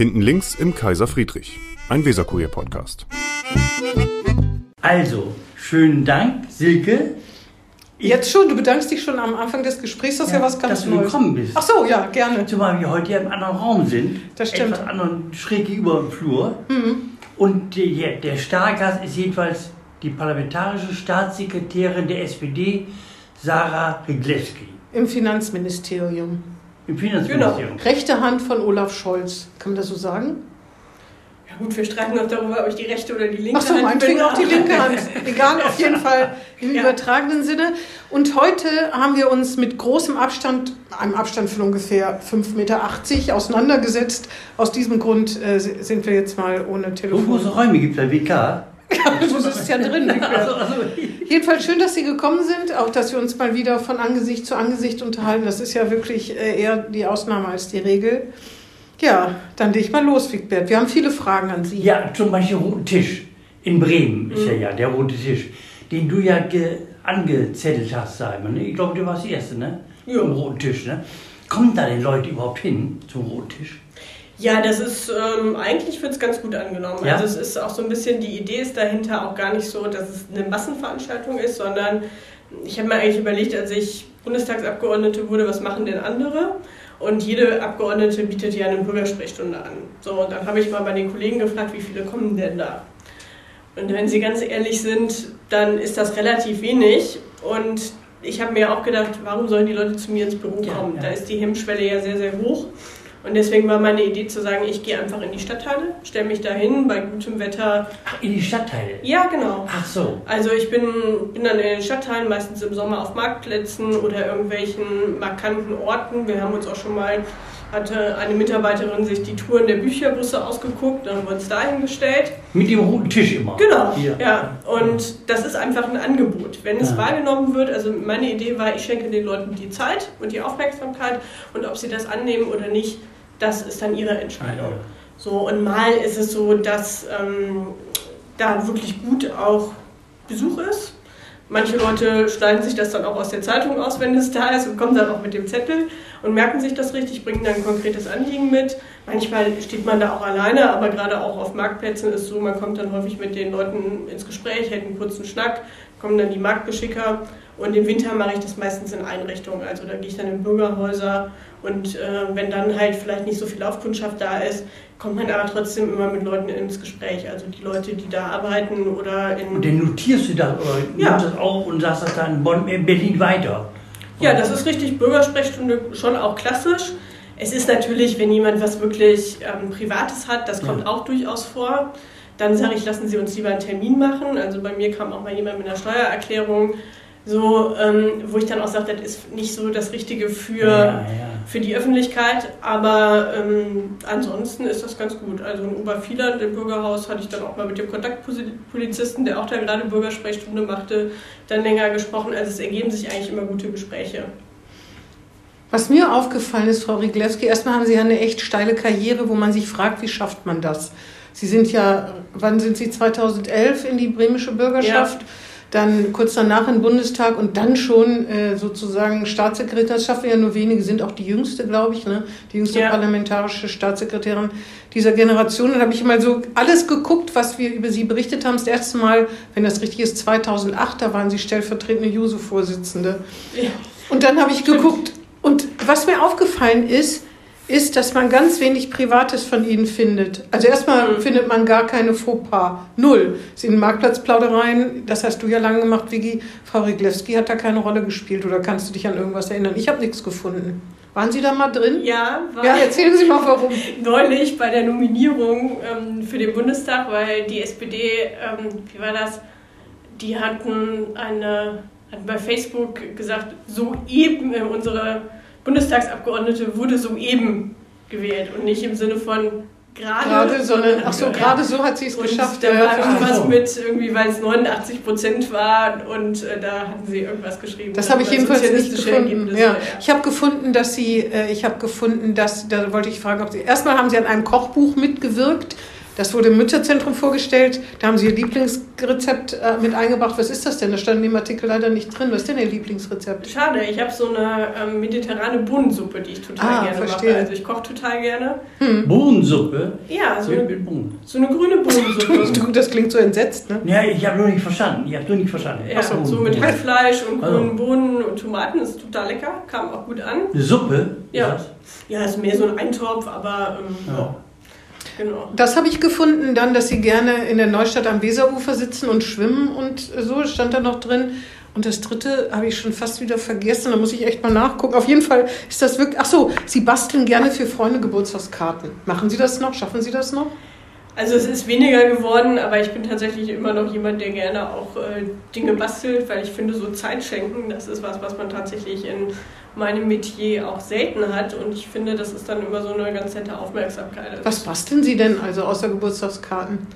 Hinten links im Kaiser Friedrich, ein Weserkurier-Podcast. Also, schönen Dank, Silke. Jetzt schon, du bedankst dich schon am Anfang des Gesprächs, das ist ja, was ganz dass du Neues. gekommen bist. Ach so, ja, gerne. Zumal wir heute ja im anderen Raum sind. Das stimmt. Etwas anderen schräg gegenüber im Flur. Und der, der Stargast ist jedenfalls die parlamentarische Staatssekretärin der SPD, Sarah Riglewski. Im Finanzministerium. Im Finanzministerium. Rechte Hand von Olaf Scholz. Kann man das so sagen? Ja gut, wir streiten noch darüber, ob ich die rechte oder die linke Ach so, Hand meinetwegen auch die linke Hand. Egal, auf jeden Fall im Ja. übertragenen Sinne. Und heute haben wir uns mit großem Abstand, einem Abstand von ungefähr 5,80 Meter auseinandergesetzt. Aus diesem Grund äh, sind wir jetzt mal ohne So Telefon. große Räume gibt es bei WK. Du sitzt ja drin. Also, also, Jedenfalls schön, dass Sie gekommen sind, auch dass wir uns mal wieder von Angesicht zu Angesicht unterhalten. Das ist ja wirklich äh, eher die Ausnahme als die Regel. Ja, dann leg ich mal los, Wigbert. Wir haben viele Fragen an Sie. ja, zum Beispiel roten Tisch. In Bremen ist ja ja der rote Tisch, den du ja ge angezettelt hast, Simon. ne? Ich glaube, du warst die Erste, ne? Ja. Am roten Tisch, ne? Kommen da denn Leute überhaupt hin zum roten Tisch? Ja, das ist, ähm, eigentlich wird es ganz gut angenommen. Ja? Also es ist auch so ein bisschen, die Idee ist dahinter auch gar nicht so, dass es eine Massenveranstaltung ist, sondern ich habe mir eigentlich überlegt, als ich Bundestagsabgeordnete wurde, was machen denn andere? Und jede Abgeordnete bietet ja eine Bürgersprechstunde an. So, und dann habe ich mal bei den Kollegen gefragt, wie viele kommen denn da? Und wenn sie ganz ehrlich sind, dann ist das relativ wenig. Und ich habe mir auch gedacht, warum sollen die Leute zu mir ins Büro Ja, kommen? ja. Da ist die Hemmschwelle ja sehr, sehr hoch. Und deswegen war meine Idee zu sagen, ich gehe einfach in die Stadtteile, stelle mich dahin bei gutem Wetter. Ach, in die Stadtteile? Ja, genau. Ach so. Also ich bin, bin dann in den Stadtteilen, meistens im Sommer auf Marktplätzen oder irgendwelchen markanten Orten. Wir haben uns auch schon mal, hatte eine Mitarbeiterin sich die Touren der Bücherbusse ausgeguckt, dann haben wir uns dahin gestellt. Mit dem roten Tisch immer. Genau, Hier. ja. Und das ist einfach ein Angebot. Wenn es Ja. wahrgenommen wird, also meine Idee war, ich schenke den Leuten die Zeit und die Aufmerksamkeit und ob sie das annehmen oder nicht, das ist dann ihre Entscheidung. So, und mal ist es so, dass ähm, da wirklich gut auch Besuch ist. Manche Leute schneiden sich das dann auch aus der Zeitung aus, wenn es da ist und kommen dann auch mit dem Zettel und merken sich das richtig, bringen dann ein konkretes Anliegen mit. Manchmal steht man da auch alleine, aber gerade auch auf Marktplätzen ist es so, man kommt dann häufig mit den Leuten ins Gespräch, hält einen kurzen Schnack, kommen dann die Marktgeschicker und im Winter mache ich das meistens in Einrichtungen. Also da gehe ich dann in Bürgerhäuser und äh, wenn dann halt vielleicht nicht so viel Laufkundschaft da ist, kommt man aber trotzdem immer mit Leuten ins Gespräch. Also die Leute, die da arbeiten oder in... Und dann notierst du das oder Ja. nimmst das auf und sagst das dann in Bonn, in Berlin weiter. Ja, das ist richtig Bürgersprechstunde, schon auch klassisch. Es ist natürlich, wenn jemand was wirklich ähm, Privates hat, das kommt Ja. auch durchaus vor. Dann sage ich, lassen Sie uns lieber einen Termin machen. Also bei mir kam auch mal jemand mit einer Steuererklärung, so, ähm, wo ich dann auch sage, das ist nicht so das Richtige für, Ja, ja. für die Öffentlichkeit, aber ähm, ansonsten ist das ganz gut. Also in Obervieland im Bürgerhaus hatte ich dann auch mal mit dem Kontaktpolizisten, der auch da gerade Bürgersprechstunde machte, dann länger gesprochen. Also es ergeben sich eigentlich immer gute Gespräche. Was mir aufgefallen ist, Frau Riglewski, erstmal haben Sie ja eine echt steile Karriere, wo man sich fragt, wie schafft man das? Sie sind ja, wann sind Sie 2011 in die bremische Bürgerschaft? Dann kurz danach im Bundestag und dann schon äh, sozusagen Staatssekretär. Das schaffen ja nur wenige, sind auch die jüngste, glaube ich, ne? die jüngste Ja. parlamentarische Staatssekretärin dieser Generation. Und da habe ich mal so alles geguckt, was wir über Sie berichtet haben. Das erste Mal, wenn das richtig ist, 2008, da waren Sie stellvertretende Juso-Vorsitzende. Ja. Und dann habe ich geguckt. Und was mir aufgefallen ist, ist, dass man ganz wenig Privates von ihnen findet. Also erstmal Mhm. findet man gar keine Fauxpas. Null. Es sind Marktplatzplaudereien, das hast du ja lange gemacht, Vicky. Frau Riglewski hat da keine Rolle gespielt oder kannst du dich an irgendwas erinnern? Ich habe nichts gefunden. Waren Sie da mal drin? Ja, war Ja, erzählen Sie mal warum. neulich bei der Nominierung ähm, für den Bundestag, weil die SPD, ähm, wie war das, die hatten eine, hatten bei Facebook gesagt, soeben, äh, unsere Bundestagsabgeordnete wurde soeben gewählt und nicht im Sinne von gerade. Gerade, sondern, ach so, Ja. gerade so hat sie es geschafft. da war irgendwas so. mit, irgendwie, weil es 89 Prozent war und äh, da hatten sie irgendwas geschrieben. Das habe ich jedenfalls nicht gefunden. Ja. Ich habe gefunden, dass Sie, äh, ich habe gefunden, dass, da wollte ich fragen, ob Sie, erstmal haben Sie an einem Kochbuch mitgewirkt Das wurde im Mütterzentrum vorgestellt. Da haben Sie Ihr Lieblingsrezept äh, mit eingebracht. Was ist das denn? Da stand in dem Artikel leider nicht drin. Was ist denn Ihr Lieblingsrezept? Schade, ich habe so eine ähm, mediterrane Bohnensuppe, die ich total Ah, gerne verstehe. mache. Also ich koche total gerne. Bohnensuppe? Ja, so Mit, eine, mit Bohnen. so eine grüne Bohnensuppe. Das klingt so entsetzt, ne? Ja, ich habe nur nicht verstanden. Ich habe nur nicht verstanden. Ja, Bohnen, so mit. Hackfleisch und Also. grünen Bohnen und Tomaten ist total lecker, kam auch gut an. Eine Suppe? Ja. Ist das? Ja, ist mehr so ein Eintopf, aber ähm, Ja. Genau. Das habe ich gefunden, dann, dass Sie gerne in der Neustadt am Weserufer sitzen und schwimmen und so stand da noch drin. Und das dritte habe ich schon fast wieder vergessen, da muss ich echt mal nachgucken. Auf jeden Fall ist das wirklich. Ach so, Sie basteln gerne für Freunde Geburtstagskarten. Machen Sie das noch? Schaffen Sie das noch? Also es ist weniger geworden, aber ich bin tatsächlich immer noch jemand, der gerne auch äh, Dinge bastelt, weil ich finde, so Zeit schenken, das ist was, was man tatsächlich in meinem Metier auch selten hat. Und ich finde, das ist dann immer so eine ganz nette Aufmerksamkeit. Also Was basteln Sie denn also außer Geburtstagskarten?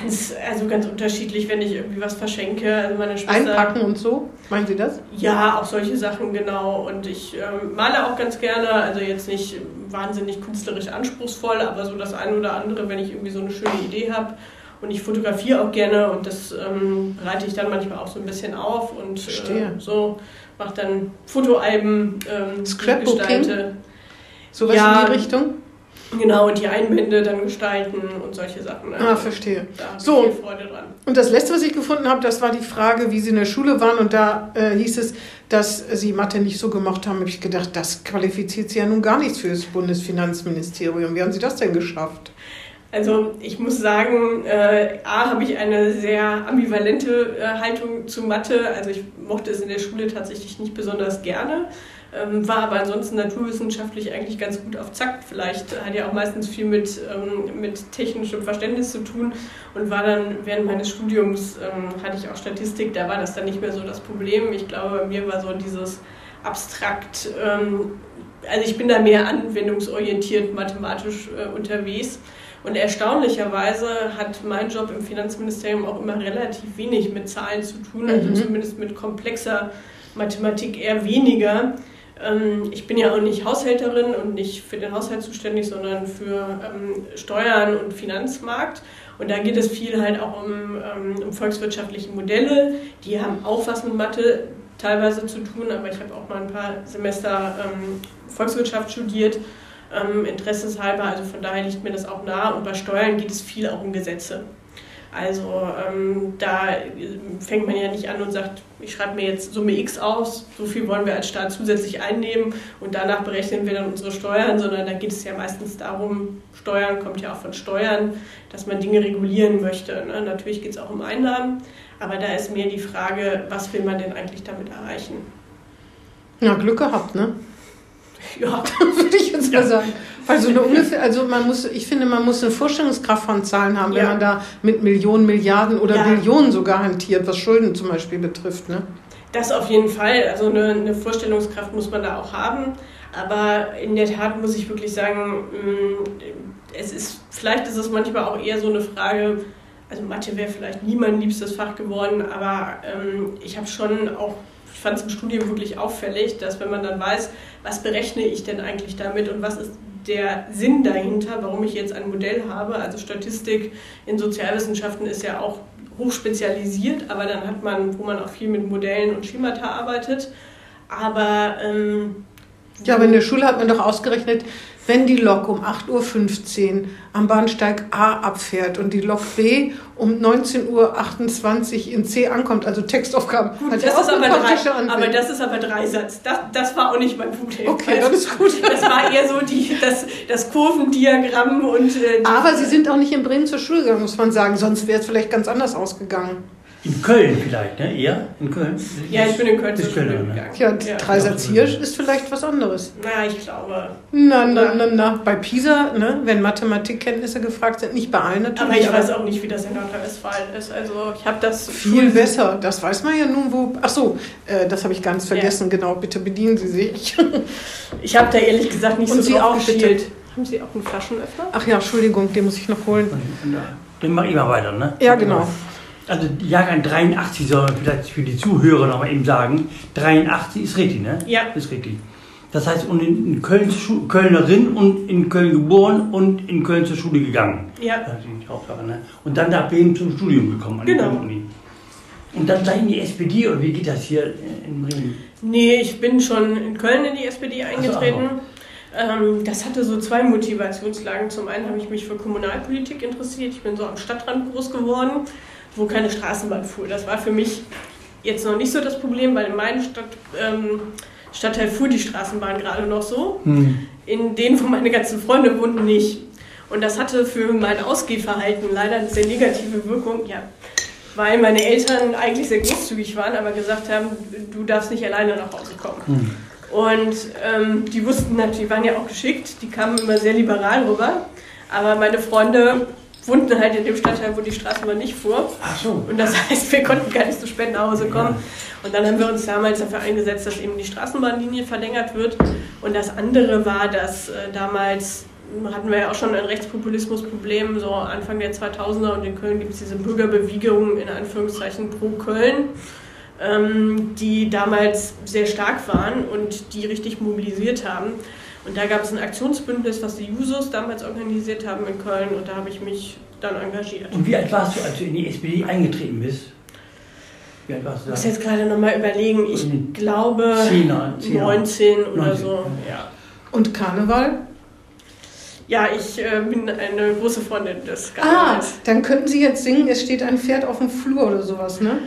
Ganz, also ganz unterschiedlich, wenn ich irgendwie was verschenke. Also meine Schwester, Einpacken und so? Meinen Sie das? Ja, auch solche Sachen, genau. Und ich ähm, male auch ganz gerne, also jetzt nicht wahnsinnig künstlerisch anspruchsvoll, aber so das eine oder andere, wenn ich irgendwie so eine schöne Idee habe. Und ich fotografiere auch gerne und das ähm, bereite ich dann manchmal auch so ein bisschen auf und äh, so mache dann Fotoalben, ähm, Scrapbooking? gestalte. Sowas Ja. in die Richtung? Genau, und die Einbände dann gestalten und solche Sachen. Ah, verstehe. Da habe So. ich viel Freude dran. Und das letzte, was ich gefunden habe, das war die Frage, wie Sie in der Schule waren. Und da äh, hieß es, dass Sie Mathe nicht so gemacht haben. Habe ich gedacht, das qualifiziert Sie ja nun gar nichts für das Bundesfinanzministerium. Wie haben Sie das denn geschafft? Also ich muss sagen, äh, A, habe ich eine sehr ambivalente äh, Haltung zu Mathe. Also ich mochte es in der Schule tatsächlich nicht besonders gerne, ähm, war aber ansonsten naturwissenschaftlich eigentlich ganz gut auf Zack. Vielleicht hat ja auch meistens viel mit, ähm, mit technischem Verständnis zu tun und war dann während meines Studiums, ähm, hatte ich auch Statistik, da war das dann nicht mehr so das Problem. Ich glaube, bei mir war so dieses abstrakt, ähm, also ich bin da mehr anwendungsorientiert mathematisch äh, unterwegs. Und erstaunlicherweise hat mein Job im Finanzministerium auch immer relativ wenig mit Zahlen zu tun, also Mhm. zumindest mit komplexer Mathematik eher weniger. Ähm, Ich bin ja auch nicht Haushälterin und nicht für den Haushalt zuständig, sondern für ähm, Steuern und Finanzmarkt. Und da geht es viel halt auch um, ähm, um volkswirtschaftliche Modelle. Die haben auch was mit Mathe teilweise zu tun, aber ich habe auch mal ein paar Semester ähm, Volkswirtschaft studiert ähm, interesseshalber, also von daher liegt mir das auch nah. Und bei Steuern geht es viel auch um Gesetze. Also ähm, da fängt man ja nicht an und sagt, ich schreibe mir jetzt Summe X aus, so viel wollen wir als Staat zusätzlich einnehmen und danach berechnen wir dann unsere Steuern, sondern da geht es ja meistens darum, Steuern kommt ja auch von Steuern, dass man Dinge regulieren möchte. Ne? Natürlich geht es auch um Einnahmen, aber da ist mehr die Frage, was will man denn eigentlich damit erreichen? Ja, Glück gehabt, ne? Ja, Würde ich jetzt mal sagen. Weil so eine ungefähr, also man muss, ich finde, man muss eine Vorstellungskraft von Zahlen haben, wenn Ja. man da mit Millionen, Milliarden oder Ja. Billionen sogar hantiert, was Schulden zum Beispiel betrifft, ne? Das auf jeden Fall. Also eine, eine Vorstellungskraft muss man da auch haben. Aber in der Tat muss ich wirklich sagen, mh, es ist, vielleicht ist es manchmal auch eher so eine Frage, also Mathe wäre vielleicht nie mein liebstes Fach geworden, aber ähm, ich habe schon auch, ich fand es im Studium wirklich auffällig, dass wenn man dann weiß, was berechne ich denn eigentlich damit und was ist der Sinn dahinter, warum ich jetzt ein Modell habe. Also Statistik in Sozialwissenschaften ist ja auch hochspezialisiert, aber dann hat man, wo man auch viel mit Modellen und Schemata arbeitet. Aber ähm, Ja, aber in der Schule hat man doch ausgerechnet, wenn die Lok um 8.15 Uhr am Bahnsteig A abfährt und die Lok B um 19.28 Uhr in C ankommt, also Textaufgaben, gut, das ja ist aber, drei, aber das ist aber Dreisatz. Das, das war auch nicht mein Problem. Okay, das ist gut. Das war eher so die, das, das Kurvendiagramm und äh, Aber Sie sind auch nicht in Bremen zur Schule gegangen, muss man sagen, sonst wäre es vielleicht ganz anders ausgegangen. In Köln vielleicht, ne? Eher? In Köln? Ja, ich bin in Köln zur Ist Köln, ne? gegangen. Ja, Ja. Dreisatz hier ist vielleicht was anderes. Na, ich glaube. Na, na, na, na. Bei PISA, ne, wenn Mathematikkenntnisse gefragt sind, nicht bei allen natürlich. Aber ich weiß auch nicht, wie das in Nordrhein-Westfalen ist. Also ich habe das Viel besser, das weiß man ja nun, wo. Ach so, äh, das habe ich ganz vergessen, genau. Bitte bedienen Sie sich. Ich habe da ehrlich gesagt nicht Und so Sie auch, bitte. geschielt. Haben Sie auch einen Flaschenöffner? Ach ja, Entschuldigung, den muss ich noch holen. Dann mach ich mal weiter, ne? Ja, genau. Also Jahrgang 83 soll man vielleicht für die Zuhörer noch mal eben sagen. 83 ist richtig, ne? Ja. Ist richtig. Das heißt, und in Köln, Schu- Kölnerin und in Köln geboren und in Köln zur Schule gegangen. Ja. Das ist die Hauptsache, ne? Und dann nach Bremen zum Studium gekommen an die Genau. Köln-Uni. Und dann gleich in die SPD, oder wie geht das hier in Bremen? Nee, ich bin schon in Köln in die SPD eingetreten. Ähm, das hatte so zwei Motivationslagen. Zum einen habe ich mich für Kommunalpolitik interessiert. Ich bin so am Stadtrand groß geworden, wo keine Straßenbahn fuhr. Das war für mich jetzt noch nicht so das Problem, weil in meinem Stadt, ähm, Stadtteil fuhr die Straßenbahn gerade noch so. In denen, wo meine ganzen Freunde wohnten, nicht. Und das hatte für mein Ausgehverhalten leider eine sehr negative Wirkung. Ja, weil meine Eltern eigentlich sehr großzügig waren, aber gesagt haben, du darfst nicht alleine nach Hause kommen. Und ähm, die wussten natürlich, die waren ja auch geschickt, die kamen immer sehr liberal rüber, aber meine Freunde wohnten halt in dem Stadtteil, wo die Straßenbahn nicht fuhr. Ach so. Und das heißt, wir konnten gar nicht so spät nach Hause kommen. Und dann haben wir uns damals dafür eingesetzt, dass eben die Straßenbahnlinie verlängert wird. Und das andere war, dass äh, damals hatten wir ja auch schon ein Rechtspopulismusproblem, so Anfang der 2000er und in Köln gibt es diese Bürgerbewegung in Anführungszeichen pro Köln, ähm, die damals sehr stark waren und die richtig mobilisiert haben. Und da gab es ein Aktionsbündnis, was die Jusos damals organisiert haben in Köln und da habe ich mich dann engagiert. Und wie alt warst du, als du in die SPD eingetreten bist? Wie alt warst Ich du muss da? jetzt gerade nochmal überlegen, ich Mhm. glaube Zehner, Zehner. 19 oder 19, so. Ja, Und Karneval? ja ich äh, bin eine große Freundin des Ah, Karnevals. dann könnten Sie jetzt singen, es steht ein Pferd auf dem Flur oder sowas, ne?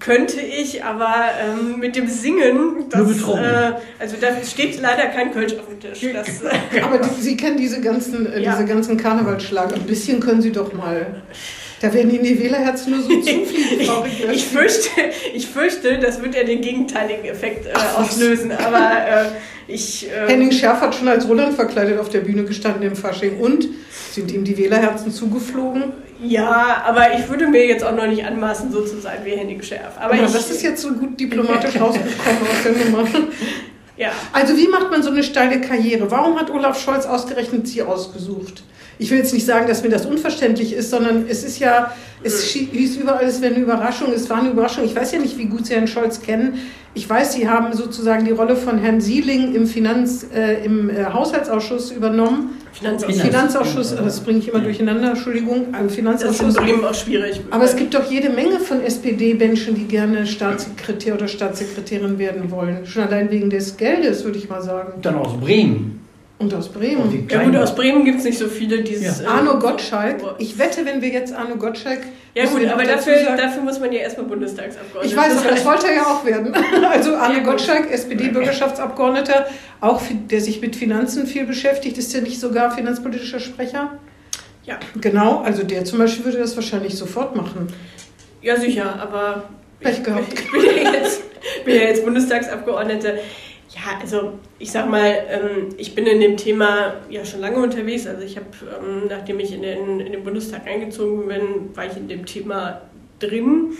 Könnte ich, aber ähm, mit dem Singen, das, Nur betrunken. äh, also da steht leider kein Kölsch auf dem Tisch. Das, äh, Aber die, Sie kennen diese ganzen, äh, Ja. diese ganzen Karnevalsschlager. Ein bisschen können Sie doch mal. Da werden Ihnen die Wählerherzen nur so zufliegen, Rickler. ich, fürchte, ich fürchte, das wird ja den gegenteiligen Effekt äh, auslösen, aber äh, ich... ähm, Henning Schärf hat schon als Roland verkleidet auf der Bühne gestanden im Fasching. Und sind ihm die Wählerherzen zugeflogen? Ja, aber ich würde mir jetzt auch noch nicht anmaßen, so zu sein wie Henning Schärf. Aber, Aber ich, das ist jetzt so gut diplomatisch rausgekommen aus der Nummer. Ja, Also wie macht man so eine steile Karriere? Warum hat Olaf Scholz ausgerechnet Sie ausgesucht? Ich will jetzt nicht sagen, dass mir das unverständlich ist, sondern es ist ja, es hieß überall, es wäre eine Überraschung, es war eine Überraschung. Ich weiß ja nicht, wie gut Sie Herrn Scholz kennen. Ich weiß, Sie haben sozusagen die Rolle von Herrn Sieling im, Finanz, äh, im äh, Haushaltsausschuss übernommen. Finanzausschuss. Finanzausschuss, äh, das bringe ich immer durcheinander, Entschuldigung, im Das ist in Finanzausschuss. Bremen auch schwierig. Aber es gibt doch jede Menge von SPD-Menschen, die gerne Staatssekretär oder Staatssekretärin werden wollen. Schon allein wegen des Geldes, würde ich mal sagen. Dann aus Bremen. Und aus Bremen. Ja gut, aus Bremen gibt es nicht so viele, die es... Ja. ähm, Arno Gottschalk. Ich wette, wenn wir jetzt Arno Gottschalk. Ja gut, aber dafür, sagen- dafür muss man ja erstmal Bundestagsabgeordneter Ich weiß, das sein. wollte er ja auch werden. Also Arno Ja. Gottschalk, SPD-Bürgerschaftsabgeordneter, auch der sich mit Finanzen viel beschäftigt, ist der nicht sogar finanzpolitischer Sprecher? Ja. Genau, also der zum Beispiel würde das wahrscheinlich sofort machen. Ja, sicher, aber Pech gehabt. ich bin ja jetzt, bin ja jetzt Bundestagsabgeordnete. Ja, also ich sag mal, ähm, ich bin in dem Thema ja schon lange unterwegs. Also ich habe, ähm, nachdem ich in den, in den Bundestag eingezogen bin, war ich in dem Thema drin.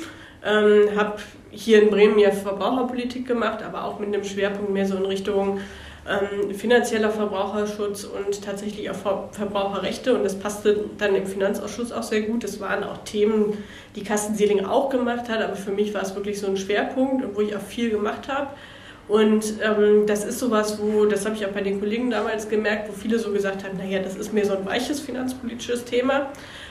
Ähm, habe hier in Bremen ja Verbraucherpolitik gemacht, aber auch mit einem Schwerpunkt mehr so in Richtung ähm, finanzieller Verbraucherschutz und tatsächlich auch Ver Verbraucherrechte. Und das passte dann im Finanzausschuss auch sehr gut. Das waren auch Themen, die Carsten Seeling auch gemacht hat, aber für mich war es wirklich so ein Schwerpunkt wo ich auch viel gemacht habe. Und ähm, das ist sowas, wo, das habe ich auch bei den Kollegen damals gemerkt, wo viele so gesagt haben, naja, das ist mehr so ein weiches finanzpolitisches Thema.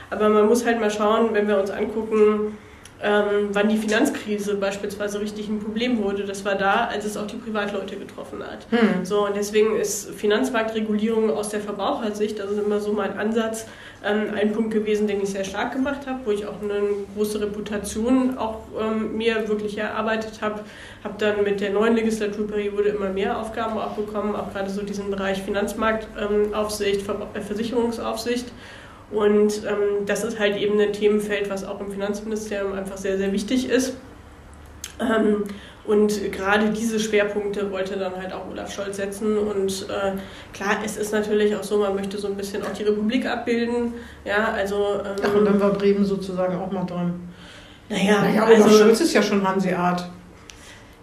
Aber man muss halt mal schauen, wenn wir uns angucken, ähm, wann die Finanzkrise beispielsweise richtig ein Problem wurde. Das war da, als es auch die Privatleute getroffen hat. Hm. So, und deswegen ist Finanzmarktregulierung aus der Verbrauchersicht, das ist immer so mein Ansatz, ähm, ein Punkt gewesen, den ich sehr stark gemacht habe, wo ich auch eine große Reputation auch ähm, mir wirklich erarbeitet habe. Habe dann mit der neuen Legislaturperiode immer mehr Aufgaben auch bekommen, auch gerade so diesen Bereich Finanzmarktaufsicht, Ver äh, Versicherungsaufsicht. Und ähm, das ist halt eben ein Themenfeld, was auch im Finanzministerium einfach sehr, sehr wichtig ist. Ähm, und gerade diese Schwerpunkte wollte dann halt auch Olaf Scholz setzen. Und äh, klar, es ist natürlich auch so, man möchte so ein bisschen auch die Republik abbilden. Ja, also. Ähm, Ach, und dann war Bremen sozusagen auch mal dran. naja, Naja, Olaf also, Scholz ist ja schon Hanseat.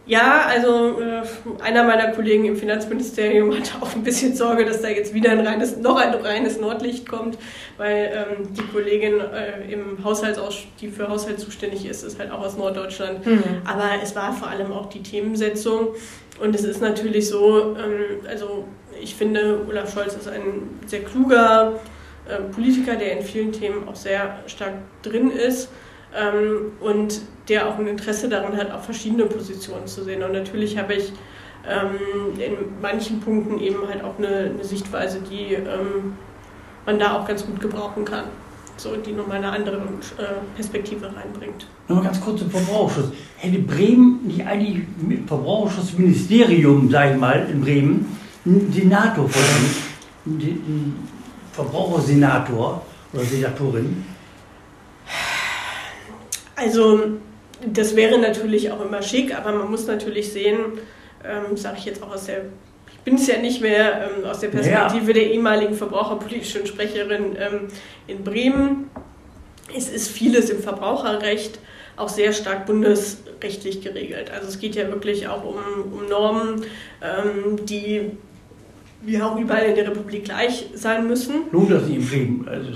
Ja, also äh, einer meiner Kollegen im Finanzministerium hat auch ein bisschen Sorge, dass da jetzt wieder ein reines, noch ein reines Nordlicht kommt, weil ähm, die Kollegin äh, im Haushaltsausschuss, die für Haushalt zuständig ist, ist halt auch aus Norddeutschland. Mhm. Aber es war vor allem auch die Themensetzung. Und es ist natürlich so, ähm, also ich finde, Olaf Scholz ist ein sehr kluger äh, Politiker, der in vielen Themen auch sehr stark drin ist ähm, und der auch ein Interesse daran hat, auch verschiedene Positionen zu sehen. Und natürlich habe ich ähm, in manchen Punkten eben halt auch eine, eine Sichtweise, die ähm, man da auch ganz gut gebrauchen kann. So, die nochmal eine andere äh, Perspektive reinbringt. Nochmal ganz kurz zum Verbraucherschutz. Hätte Bremen nicht eigentlich Verbraucherschutzministerium, sage ich mal, in Bremen, einen Senator einen Verbrauchersenator oder Senatorin? Also das wäre natürlich auch immer schick, aber man muss natürlich sehen, ähm, sage ich jetzt auch aus der, ich bin es ja nicht mehr ähm, aus der Perspektive ja. der ehemaligen verbraucherpolitischen Sprecherin ähm, in Bremen. Es ist vieles im Verbraucherrecht auch sehr stark bundesrechtlich geregelt. Also es geht ja wirklich auch um, um Normen, ähm, die wie auch überall in der Republik gleich sein müssen. Lohnt das nicht im Bremen? Also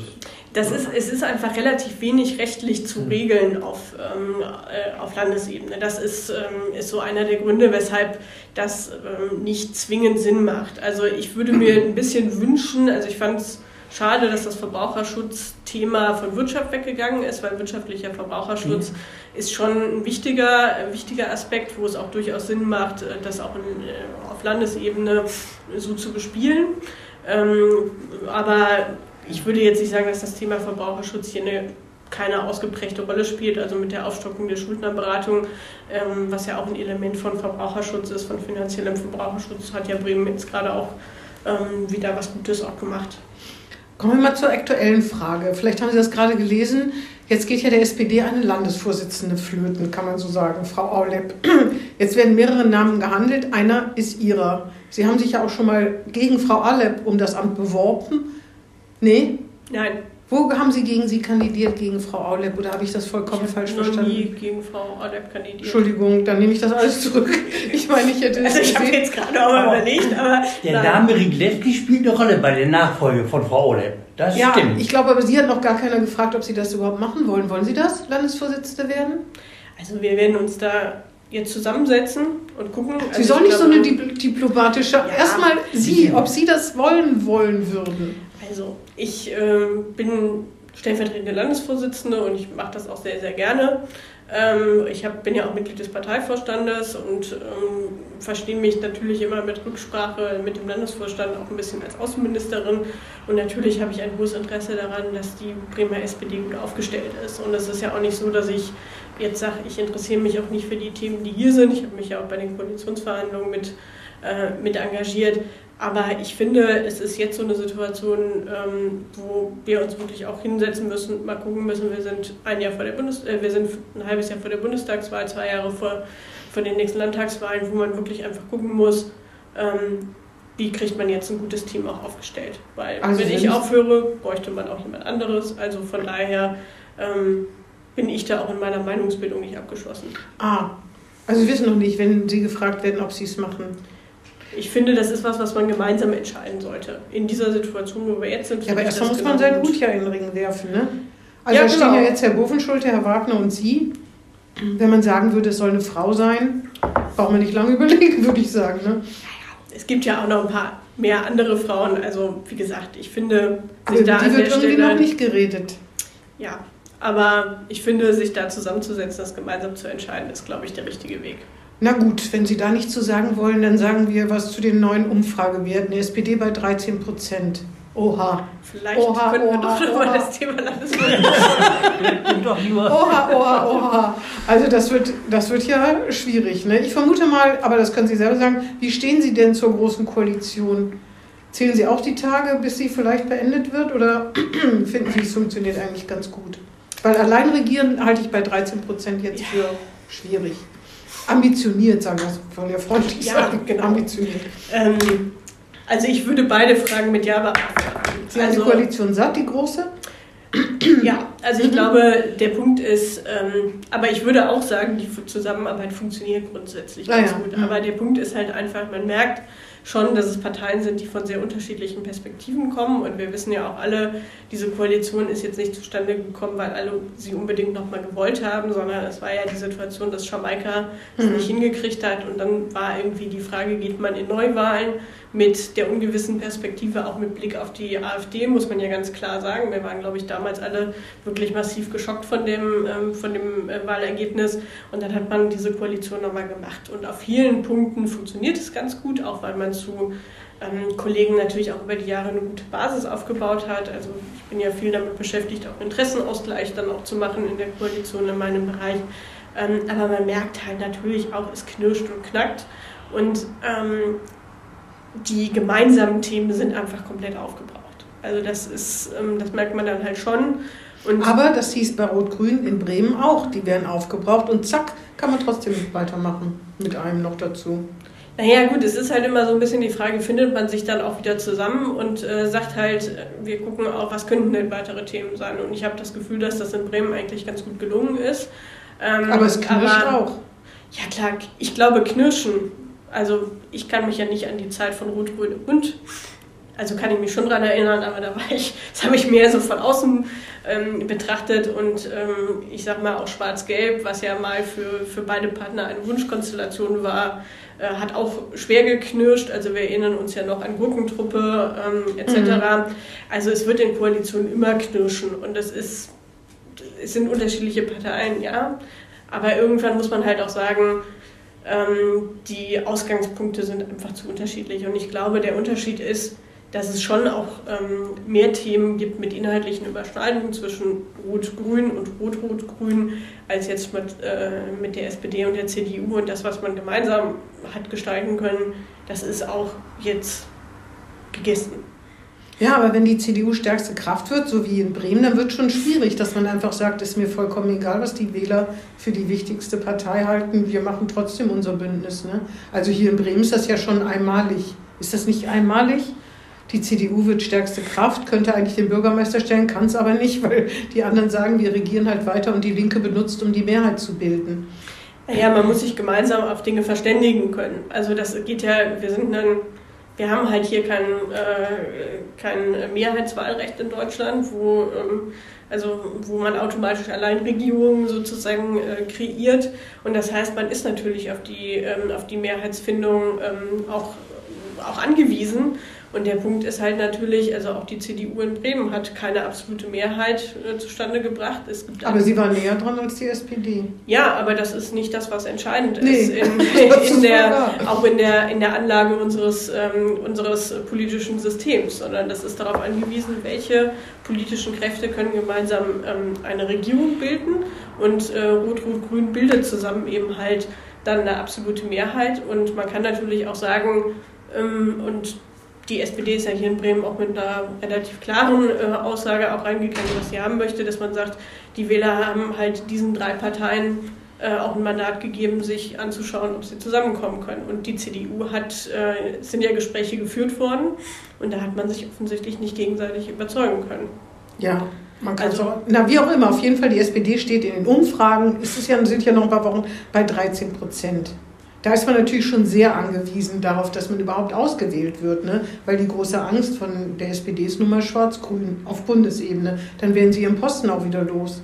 das ist, es ist einfach relativ wenig rechtlich zu hm. regeln auf, ähm, äh, auf Landesebene. Das ist, ähm, ist so einer der Gründe, weshalb das ähm, nicht zwingend Sinn macht. Also ich würde mir ein bisschen wünschen, also ich fand es schade, dass das Verbraucherschutzthema von Wirtschaft weggegangen ist, weil wirtschaftlicher Verbraucherschutz mhm. ist schon ein wichtiger, ein wichtiger Aspekt, wo es auch durchaus Sinn macht, äh, das auch in, äh, auf Landesebene so zu bespielen. Ähm, aber ich würde jetzt nicht sagen, dass das Thema Verbraucherschutz hier eine keine ausgeprägte Rolle spielt, also mit der Aufstockung der Schuldnerberatung, ähm, was ja auch ein Element von Verbraucherschutz ist, von finanziellem Verbraucherschutz, hat ja Bremen jetzt gerade auch ähm, wieder was Gutes auch gemacht. Kommen wir mal zur aktuellen Frage. Vielleicht haben Sie das gerade gelesen. Jetzt geht ja der SPD eine Landesvorsitzende flöten, kann man so sagen, Frau Aulep. Jetzt werden mehrere Namen gehandelt. Einer ist Ihrer. Sie haben sich ja auch schon mal gegen Frau Aulep um das Amt beworben. Nee? Nein. Wo haben Sie gegen Sie kandidiert, gegen Frau Aulep? Oder habe ich das vollkommen ich falsch noch verstanden? nie gegen Frau Aulep kandidiert. Entschuldigung, dann nehme ich das alles zurück. Ich meine, ich hätte Also ich habe jetzt gerade auch aber überlegt, aber... Der Name Riglewski spielt eine Rolle bei der Nachfolge von Frau Aulep. Das ja, stimmt. ich glaube, aber Sie hat noch gar keiner gefragt, ob Sie das überhaupt machen wollen. Wollen Sie das, Landesvorsitzende werden? Also wir werden uns da jetzt zusammensetzen und gucken. Sie also sollen nicht so eine diplomatische... Ja, Erstmal Sie, ob Sie das wollen wollen würden. Also ich äh, bin stellvertretende Landesvorsitzende und ich mache das auch sehr, sehr gerne. Ähm, ich hab, bin ja auch Mitglied des Parteivorstandes und ähm, verstehe mich natürlich immer mit Rücksprache mit dem Landesvorstand auch ein bisschen als Außenministerin. Und natürlich habe ich ein hohes Interesse daran, dass die Bremer SPD gut aufgestellt ist. Und es ist ja auch nicht so, dass ich jetzt sage, ich interessiere mich auch nicht für die Themen, die hier sind. Ich habe mich ja auch bei den Koalitionsverhandlungen mit, äh, mit engagiert. Aber ich finde, es ist jetzt so eine Situation, ähm, wo wir uns wirklich auch hinsetzen müssen, mal gucken müssen. Wir sind ein Jahr vor der Bundes äh, wir sind ein halbes Jahr vor der Bundestagswahl, zwei Jahre vor, vor den nächsten Landtagswahlen, wo man wirklich einfach gucken muss, ähm, wie kriegt man jetzt ein gutes Team auch aufgestellt. Weil also wenn ich aufhöre, bräuchte man auch jemand anderes. Also von daher ähm, bin ich da auch in meiner Meinungsbildung nicht abgeschlossen. Ah, also Sie wissen noch nicht, wenn Sie gefragt werden, ob Sie es machen ich finde, das ist was, was man gemeinsam entscheiden sollte. In dieser Situation, wo wir jetzt sind. Ja, aber erstmal muss genau man seinen Hut ja in den Ring werfen, ne? Also ja, da genau. stehen ja jetzt Herr Bovenschulte, Herr Wagner und Sie. Wenn man sagen würde, es soll eine Frau sein, braucht man nicht lange überlegen, würde ich sagen. Ne? Es gibt ja auch noch ein paar mehr andere Frauen. Also wie gesagt, ich finde, sich also, da die an wird der irgendwie Stelle, noch nicht geredet. Ja, aber ich finde, sich da zusammenzusetzen, das gemeinsam zu entscheiden, ist, glaube ich, der richtige Weg. Na gut, wenn Sie da nichts zu sagen wollen, dann sagen wir was zu den neuen Umfragewerten. Die SPD bei 13 Prozent. Oha. Vielleicht oha, können wir oha, doch oha. mal das Thema Landespolitik. oha, oha, oha. Also das wird, das wird ja schwierig. Ne? Ich vermute mal, aber das können Sie selber sagen, wie stehen Sie denn zur Großen Koalition? Zählen Sie auch die Tage, bis sie vielleicht beendet wird oder finden Sie, es funktioniert eigentlich ganz gut? Weil allein regieren halte ich bei 13 Prozent jetzt ja. für schwierig ambitioniert, sagen wir es von der freundlich ja, sagen. Genau. Ambitioniert. Ähm, also ich würde beide Fragen mit Ja beantworten. Sie also, die Koalition satt, die große? Ja, also ich glaube, der Punkt ist, ähm, aber ich würde auch sagen, die Zusammenarbeit funktioniert grundsätzlich Ah, ganz ja. gut. Mhm. Aber der Punkt ist halt einfach, man merkt schon, dass es Parteien sind, die von sehr unterschiedlichen Perspektiven kommen. Und wir wissen ja auch alle, diese Koalition ist jetzt nicht zustande gekommen, weil alle sie unbedingt nochmal gewollt haben, sondern es war ja die Situation, dass Jamaika es Mhm. nicht hingekriegt hat. Und dann war irgendwie die Frage, geht man in Neuwahlen mit der ungewissen Perspektive, auch mit Blick auf die AfD, muss man ja ganz klar sagen. Wir waren, glaube ich, damals alle wirklich massiv geschockt von dem, ähm, von dem äh, Wahlergebnis. Und dann hat man diese Koalition nochmal gemacht. Und auf vielen Punkten funktioniert es ganz gut, auch weil man zu ähm, Kollegen natürlich auch über die Jahre eine gute Basis aufgebaut hat. Also ich bin ja viel damit beschäftigt, auch Interessenausgleich dann auch zu machen in der Koalition in meinem Bereich. Ähm, aber man merkt halt natürlich auch, es knirscht und knackt. Und ähm, die gemeinsamen Themen sind einfach komplett aufgebraucht. Also das ist, ähm, das merkt man dann halt schon. Und Aber das hieß bei Rot-Grün in Bremen auch. Die werden aufgebraucht und zack, kann man trotzdem weitermachen. Mit einem noch dazu. Naja, gut, es ist halt immer so ein bisschen die Frage, findet man sich dann auch wieder zusammen und äh, sagt halt, wir gucken auch, was könnten denn weitere Themen sein. Und ich habe das Gefühl, dass das in Bremen eigentlich ganz gut gelungen ist. Ähm, Aber es knirscht aber- auch. Ja klar, ich glaube Knirschen. Also ich kann mich ja nicht an die Zeit von Rot-Grün und also kann ich mich schon dran erinnern, aber da war ich, das habe ich mehr so von außen ähm, betrachtet und ähm, ich sag mal auch Schwarz-Gelb, was ja mal für, für beide Partner eine Wunschkonstellation war, äh, hat auch schwer geknirscht. Also wir erinnern uns ja noch an Gurkentruppe ähm, etc. Also es wird in Koalitionen immer knirschen und das ist, es sind unterschiedliche Parteien, ja. Aber irgendwann muss man halt auch sagen, die Ausgangspunkte sind einfach zu unterschiedlich. Und ich glaube, der Unterschied ist, dass es schon auch ähm, mehr Themen gibt mit inhaltlichen Überschneidungen zwischen Rot-Grün und Rot-Rot-Grün als jetzt mit, äh, mit der SPD und der CDU. Und das, was man gemeinsam hat gestalten können, das ist auch jetzt gegessen. Ja, aber wenn die CDU stärkste Kraft wird, so wie in Bremen, dann wird schon schwierig, dass man einfach sagt, ist mir vollkommen egal, was die Wähler für die wichtigste Partei halten. Wir machen trotzdem unser Bündnis. Ne? Also hier in Bremen ist das ja schon einmalig. Ist das nicht einmalig? Die CDU wird stärkste Kraft, könnte eigentlich den Bürgermeister stellen, kann es aber nicht, weil die anderen sagen, wir regieren halt weiter und die Linke benutzt, um die Mehrheit zu bilden. Naja, man muss sich gemeinsam auf Dinge verständigen können. Also das geht ja, wir sind dann, wir haben halt hier kein, äh, kein Mehrheitswahlrecht in Deutschland, wo, ähm, also wo man automatisch allein Regierungen sozusagen äh, kreiert. Und das heißt, man ist natürlich auf die, ähm, auf die Mehrheitsfindung ähm, auch, auch angewiesen. Und der Punkt ist halt natürlich, also auch die CDU in Bremen hat keine absolute Mehrheit äh, zustande gebracht. Es gibt Aber sie war näher dran als die SPD. ja, aber das ist nicht das, was entscheidend Nee, ist in, in der, auch in der, in der Anlage unseres, ähm, unseres politischen Systems, sondern das ist darauf angewiesen, welche politischen Kräfte können gemeinsam ähm, eine Regierung bilden und äh, Rot-Rot-Grün bildet zusammen eben halt dann eine absolute Mehrheit und man kann natürlich auch sagen, ähm, und die SPD ist ja hier in Bremen auch mit einer relativ klaren äh, Aussage auch reingegangen, was sie haben möchte, dass man sagt, die Wähler haben halt diesen drei Parteien äh, auch ein Mandat gegeben, sich anzuschauen, ob sie zusammenkommen können. Und die CDU hat, äh, es sind ja Gespräche geführt worden und da hat man sich offensichtlich nicht gegenseitig überzeugen können. Ja, man kann Also- auch, na wie auch immer, auf jeden Fall, die SPD steht in den Umfragen, es ist ja, sind ja noch ein paar Wochen bei 13 Prozent. Da ist man natürlich schon sehr angewiesen darauf, dass man überhaupt ausgewählt wird, ne? weil die große Angst von der SPD ist nun mal schwarz-grün auf Bundesebene. Dann werden sie ihren Posten auch wieder los.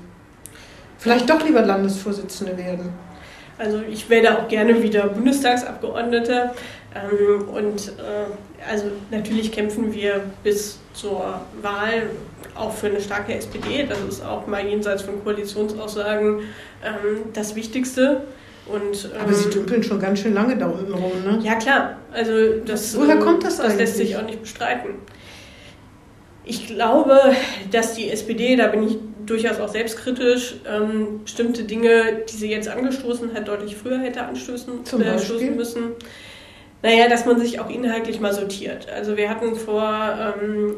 Vielleicht doch lieber Landesvorsitzende werden. Also ich werde auch gerne wieder Bundestagsabgeordnete ähm, und äh, also natürlich kämpfen wir bis zur Wahl auch für eine starke SPD. Das ist auch mal jenseits von Koalitionsaussagen ähm, das Wichtigste. Und, Aber sie ähm, dümpeln schon ganz schön lange da unten rum. Ne? Ja, klar. Also das, Woher ähm, kommt das Das lässt eigentlich? sich auch nicht bestreiten. Ich glaube, dass die SPD, da bin ich durchaus auch selbstkritisch, ähm, bestimmte Dinge, die sie jetzt angestoßen hat, deutlich früher hätte anstoßen äh, müssen. Naja, dass man sich auch inhaltlich mal sortiert. Also wir hatten vor, ähm,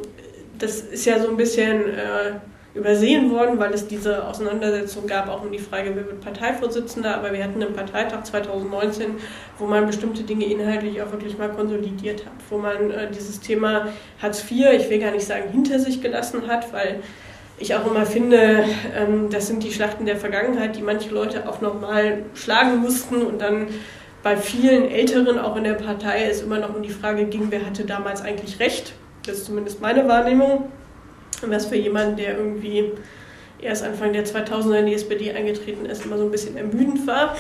das ist ja so ein bisschen äh, übersehen worden, weil es diese Auseinandersetzung gab, auch um die Frage, wer wird Parteivorsitzender, aber wir hatten einen Parteitag 2019, wo man bestimmte Dinge inhaltlich auch wirklich mal konsolidiert hat, wo man äh, dieses Thema Hartz IV, ich will gar nicht sagen hinter sich gelassen hat, weil ich auch immer finde, ähm, das sind die Schlachten der Vergangenheit, die manche Leute auch nochmal schlagen mussten und dann bei vielen Älteren, auch in der Partei, es immer noch um die Frage ging, wer hatte damals eigentlich recht. Das ist zumindest meine Wahrnehmung. Und was für jemanden, der irgendwie erst Anfang der 2000er in die SPD eingetreten ist, immer so ein bisschen ermüdend war.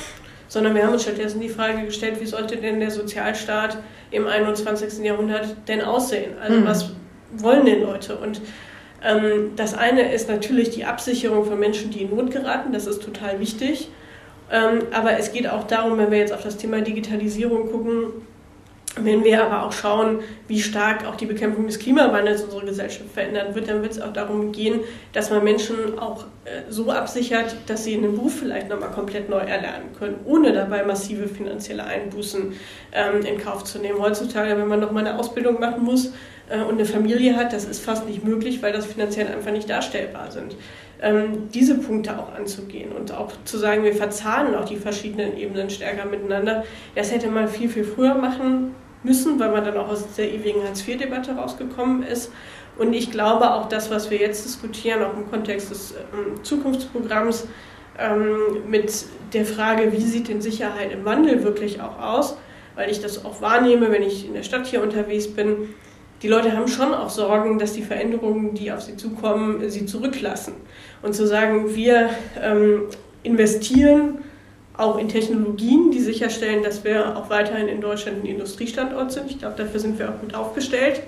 Sondern wir haben uns stattdessen die Frage gestellt, wie sollte denn der Sozialstaat im 21. Jahrhundert denn aussehen? Also mhm. was wollen denn Leute? Und ähm, das eine ist natürlich die Absicherung von Menschen, die in Not geraten. Das ist total wichtig. Ähm, aber es geht auch darum, wenn wir jetzt auf das Thema Digitalisierung gucken, wenn wir aber auch schauen, wie stark auch die Bekämpfung des Klimawandels unsere Gesellschaft verändern wird, dann wird es auch darum gehen, dass man Menschen auch äh, so absichert, dass sie einen Beruf vielleicht nochmal komplett neu erlernen können, ohne dabei massive finanzielle Einbußen ähm, in Kauf zu nehmen. Heutzutage, wenn man nochmal eine Ausbildung machen muss äh, und eine Familie hat, das ist fast nicht möglich, weil das finanziell einfach nicht darstellbar sind. Ähm, diese Punkte auch anzugehen und auch zu sagen, wir verzahnen auch die verschiedenen Ebenen stärker miteinander, das hätte man viel, viel früher machen müssen, weil man dann auch aus der ewigen Hartz-IV-Debatte rausgekommen ist. Und ich glaube auch das, was wir jetzt diskutieren, auch im Kontext des ähm, Zukunftsprogramms, ähm, mit der Frage, wie sieht denn Sicherheit im Wandel wirklich auch aus, weil ich das auch wahrnehme, wenn ich in der Stadt hier unterwegs bin. Die Leute haben schon auch Sorgen, dass die Veränderungen, die auf sie zukommen, sie zurücklassen. Und zu sagen, wir ähm, investieren auch in Technologien, die sicherstellen, dass wir auch weiterhin in Deutschland ein Industriestandort sind. Ich glaube, dafür sind wir auch gut aufgestellt.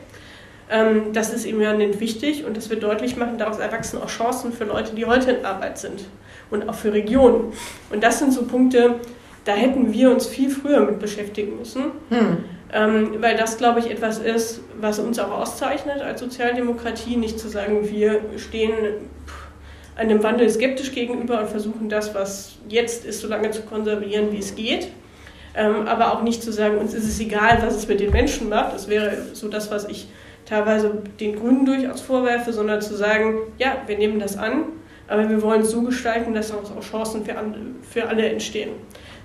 Ähm, das ist eben ja nicht wichtig und dass wir deutlich machen, daraus erwachsen auch Chancen für Leute, die heute in Arbeit sind und auch für Regionen. Und das sind so Punkte, da hätten wir uns viel früher mit beschäftigen müssen, hm. Ähm, weil das, glaube ich, etwas ist, was uns auch auszeichnet als Sozialdemokratie, nicht zu sagen, wir stehen einem Wandel skeptisch gegenüber und versuchen das, was jetzt ist, so lange zu konservieren, wie es geht. Ähm, aber auch nicht zu sagen, uns ist es egal, was es mit den Menschen macht. Das wäre so das, was ich teilweise den Grünen durchaus vorwerfe, sondern zu sagen, ja, wir nehmen das an, aber wir wollen es so gestalten, dass auch Chancen für, für alle entstehen.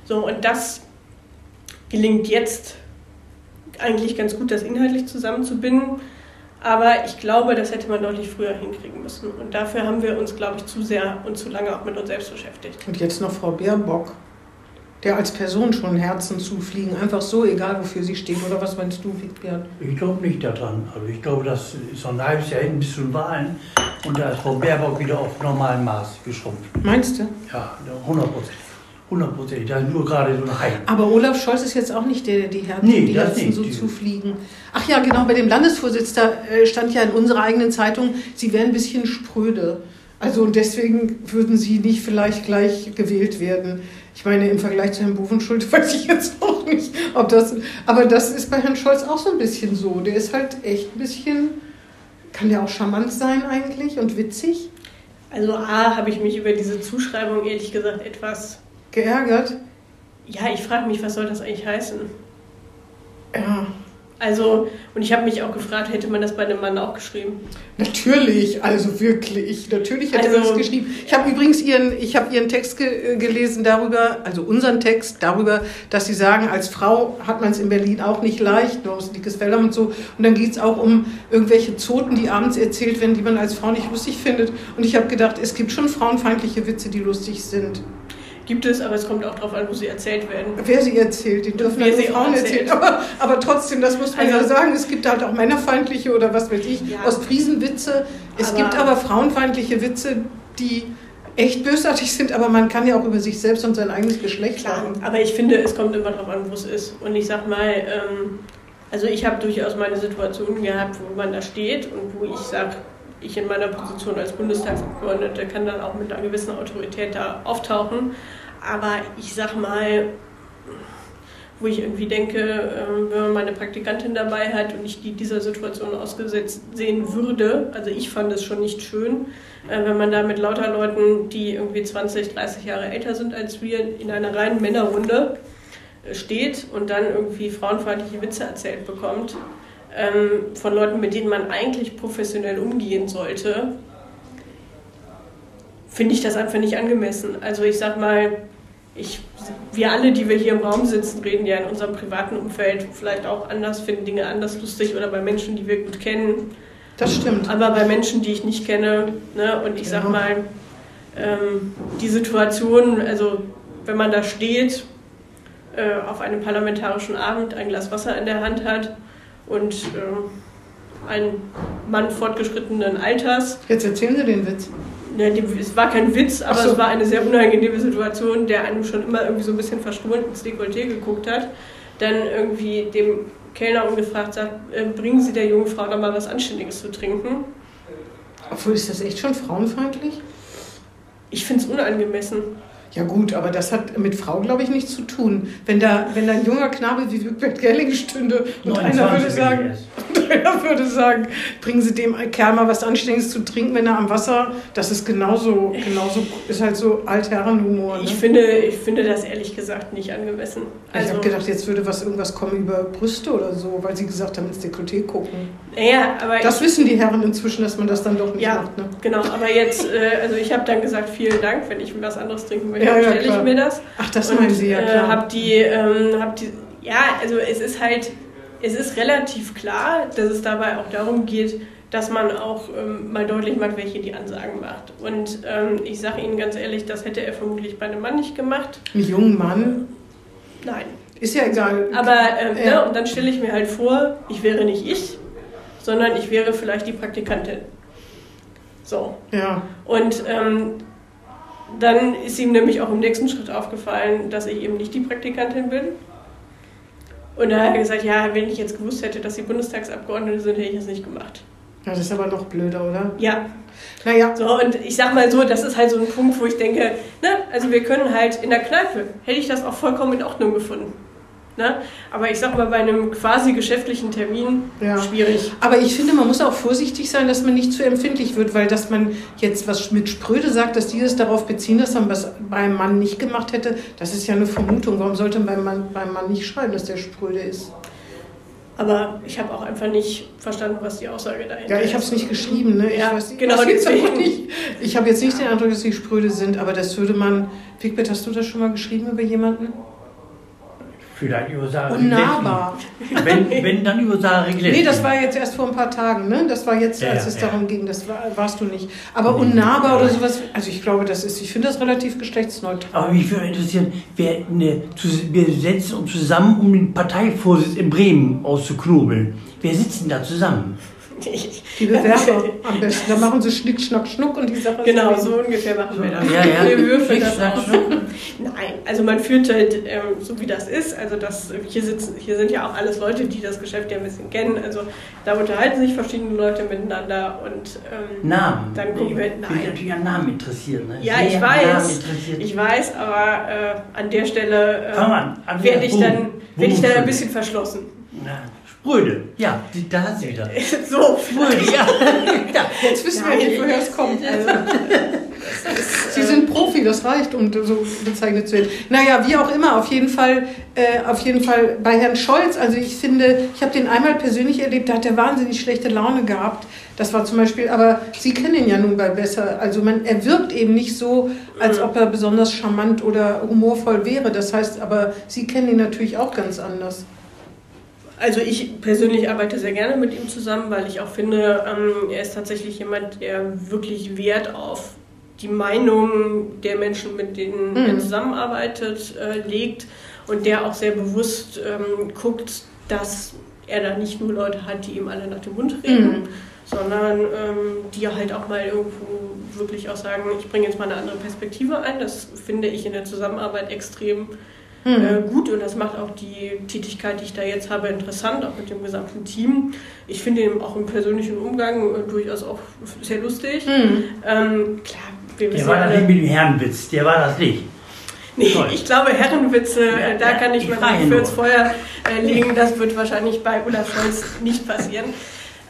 So, und das gelingt jetzt eigentlich ganz gut, das inhaltlich zusammenzubinden. Aber ich glaube, das hätte man deutlich früher hinkriegen müssen. Und dafür haben wir uns, glaube ich, zu sehr und zu lange auch mit uns selbst beschäftigt. Und jetzt noch Frau Baerbock, der als Person schon Herzen zufliegen, einfach so, egal wofür sie steht. Oder was meinst du, Wittbjörn? Ich glaube nicht daran. Also ich glaube, das ist noch ein halbes Jahr hin bis zu den Wahlen. Und da ist Frau Baerbock wieder auf normalen Maß geschrumpft. Meinst du? Ja, 100 Prozent. Hundertprozentig, da ist nur gerade so ein Heim. Aber Olaf Scholz ist jetzt auch nicht der, der die Herzen, nee, die Herzen so zufliegen. Ach ja, genau, bei dem Landesvorsitz, da äh, stand ja in unserer eigenen Zeitung, sie wären ein bisschen spröde. Also und deswegen würden sie nicht vielleicht gleich gewählt werden. Ich meine, im Vergleich zu Herrn Bovenschulte weiß ich jetzt auch nicht, ob das. Aber das ist bei Herrn Scholz auch so ein bisschen so. Der ist halt echt ein bisschen. Kann der auch charmant sein eigentlich und witzig? Also A, habe ich mich über diese Zuschreibung ehrlich gesagt etwas geärgert? Ja, ich frage mich, was soll das eigentlich heißen? Ja. Also, und ich habe mich auch gefragt, hätte man das bei einem Mann auch geschrieben? Natürlich, also wirklich, natürlich hätte also, man das geschrieben. Ich habe übrigens ihren, ich habe ihren Text ge gelesen darüber, also unseren Text darüber, dass sie sagen, als Frau hat man es in Berlin auch nicht leicht, nur aus dickes Fell und so. Und dann geht es auch um irgendwelche Zoten, die abends erzählt werden, die man als Frau nicht lustig findet. Und ich habe gedacht, es gibt schon frauenfeindliche Witze, die lustig sind. Gibt es, aber es kommt auch darauf an, wo sie erzählt werden. Wer sie erzählt, die dürfen ja Frauen erzählen. Aber, aber trotzdem, das muss man also, ja sagen, es gibt halt auch männerfeindliche oder was weiß ich, ja. Ostfriesenwitze. Es aber gibt aber frauenfeindliche Witze, die echt bösartig sind, aber man kann ja auch über sich selbst und sein eigenes Geschlecht sagen. Aber ich finde, es kommt immer darauf an, wo es ist. Und ich sag mal, ähm, also ich habe durchaus meine Situation gehabt, wo man da steht und wo ich sage, ich in meiner Position als Bundestagsabgeordnete kann dann auch mit einer gewissen Autorität da auftauchen. Aber ich sag mal, wo ich irgendwie denke, ähm, wenn man meine Praktikantin dabei hat und ich die dieser Situation ausgesetzt sehen würde, also ich fand es schon nicht schön, äh, wenn man da mit lauter Leuten, die irgendwie 20, 30 Jahre älter sind als wir, in einer reinen Männerrunde äh, steht und dann irgendwie frauenfeindliche Witze erzählt bekommt ähm, von Leuten, mit denen man eigentlich professionell umgehen sollte, finde ich das einfach nicht angemessen. Also ich sag mal, ich, wir alle, die wir hier im Raum sitzen, reden ja in unserem privaten Umfeld vielleicht auch anders, finden Dinge anders lustig oder bei Menschen, die wir gut kennen. Das stimmt. Aber bei Menschen, die ich nicht kenne, ne, und ich sag Ja. mal, ähm, die Situation, also wenn man da steht, äh, auf einem parlamentarischen Abend ein Glas Wasser in der Hand hat und äh, ein Mann fortgeschrittenen Alters, Jetzt erzählen Sie den Witz. Ne, dem, es war kein Witz, aber so. es war eine sehr unangenehme Situation, der einem schon immer irgendwie so ein bisschen verstohlen ins Dekolleté geguckt hat, dann irgendwie dem Kellner ungefragt sagt, äh, bringen Sie der jungen Frau doch mal was Anständiges zu trinken. Obwohl, ist das echt schon frauenfeindlich? Ich finde es unangemessen. Ja gut, aber das hat mit Frau, glaube ich, nichts zu tun. Wenn da, wenn da ein junger Knabe wie Wigbert Gerling stünde und einer würde 29 bin ich sagen, und einer würde sagen, bringen Sie dem Kerl mal was Anständiges zu trinken, wenn er am Wasser, das ist genauso, genauso, ist halt so Altherrenhumor. Ne? Ich finde, ich finde das ehrlich gesagt nicht angemessen. ich Also, habe gedacht, jetzt würde was irgendwas kommen über Brüste oder so, weil Sie gesagt haben, ins Dekolleté gucken. naja, aber Das ich, wissen die Herren inzwischen, dass man das dann doch nicht ja, macht. Ne? genau. Aber jetzt, äh, also ich habe dann gesagt, vielen Dank, wenn ich was anderes trinken möchte, Ja, ja, bestelle ich mir das. Ach, das und meinen Sie ja äh, klar. hab die, ähm, hab die, ja, also es ist halt, es ist relativ klar, dass es dabei auch darum geht, dass man auch ähm, mal deutlich macht, welche die Ansagen macht. Und ähm, ich sage Ihnen ganz ehrlich, das hätte er vermutlich bei einem Mann nicht gemacht. Ein junger Mann, Nein. ist ja egal. Aber ähm, Ja. ne, und dann stelle ich mir halt vor, ich wäre nicht ich, sondern ich wäre vielleicht die Praktikantin. So. Ja, Und ähm, dann ist ihm nämlich auch im nächsten Schritt aufgefallen, dass ich eben nicht die Praktikantin bin. Und da hat er gesagt, ja, wenn ich jetzt gewusst hätte, dass sie Bundestagsabgeordnete sind, hätte ich es nicht gemacht. ja, das ist aber noch blöder, oder? Ja, Naja, so und ich sag mal so, das ist halt so ein Punkt, wo ich denke, ne, also wir können halt in der Kneipe, hätte ich das auch vollkommen in Ordnung gefunden. Ne? Aber ich sag mal, bei einem quasi geschäftlichen Termin Ja. schwierig. Aber ich finde, man muss auch vorsichtig sein, dass man nicht zu empfindlich wird, weil dass man jetzt was mit Spröde sagt, dass die es darauf beziehen, dass man was beim Mann nicht gemacht hätte, das ist ja eine Vermutung. Warum sollte man beim Mann, beim Mann nicht schreiben, dass der Spröde ist? Aber ich habe auch einfach nicht verstanden, was die Aussage dahinter Ja, ist. ich habe es nicht geschrieben. Ne? Ja, ich weiß, genau, deswegen. nicht. Ich habe jetzt nicht den Eindruck, dass sie Spröde sind, aber das würde man. Wigbert, hast du das schon mal geschrieben über jemanden? Vielleicht über Sarah Unnahbar. Wenn, wenn, dann über Sarah Rigletti. Nee, das war jetzt erst vor ein paar Tagen, ne? Das war jetzt, Ja, als ja, es ja. darum ging, das war, warst du nicht. Aber Nee. unnahbar oder sowas, also ich glaube, das ist, ich finde das relativ geschlechtsneutral. Aber mich würde interessieren, wer eine, zu- wir setzen uns zusammen, um den Parteivorsitz in Bremen auszuknobeln. Wer sitzt denn da zusammen? Die Bewerber am besten. Da machen sie Schnick, Schnack, Schnuck und die Sache Genau, so ungefähr machen wir das. Ja, ja. Wir würfeln das aus. Nein, also man führt halt ähm, so wie das ist. Also das, hier, sitzen, hier sind ja auch alles Leute, die das Geschäft ja ein bisschen kennen. Also da unterhalten sich verschiedene Leute miteinander und ähm, Namen. Dann gucken wir- bin nein. natürlich an Namen interessiert. Ne? Ja, Sehr ich weiß. Ich weiß, aber äh, an der Stelle äh, Fang an. An werde wer? ich dann, werd ich dann ein bisschen verschlossen. Na, Spröde. Ja, die, da hat sie wieder. so, Spröde, ja. ja. Jetzt wissen wir nicht, woher es kommt. Also, Sie sind Profi, das reicht, um so bezeichnet zu werden. Naja, wie auch immer, auf jeden Fall, äh, auf jeden Fall bei Herrn Scholz, also ich finde, ich habe den einmal persönlich erlebt, da hat er wahnsinnig schlechte Laune gehabt. Das war zum Beispiel, aber Sie kennen ihn ja nun bei besser. Also man, er wirkt eben nicht so, als ob er besonders charmant oder humorvoll wäre. Das heißt, aber Sie kennen ihn natürlich auch ganz anders. Also ich persönlich arbeite sehr gerne mit ihm zusammen, weil ich auch finde, ähm, er ist tatsächlich jemand, der wirklich Wert auf die Meinung der Menschen, mit denen er Mhm. zusammenarbeitet, äh, legt und der auch sehr bewusst ähm, guckt, dass er da nicht nur Leute hat, die ihm alle nach dem Mund reden, Mhm. sondern ähm, die halt auch mal irgendwo wirklich auch sagen, ich bringe jetzt mal eine andere Perspektive ein. Das finde ich in der Zusammenarbeit extrem Mhm. äh, gut und das macht auch die Tätigkeit, die ich da jetzt habe, interessant, auch mit dem gesamten Team. Ich finde ihn auch im persönlichen Umgang äh, durchaus auch sehr lustig. Mhm. Ähm, klar, wir Der war ja das nicht mit dem Herrenwitz. Der war das nicht. nee, Toll. ich glaube, Herrenwitze, äh, da Ja, kann ich ich mal frage Hand für nur. ins Feuer äh, legen. Das wird wahrscheinlich bei Olaf Scholz nicht passieren.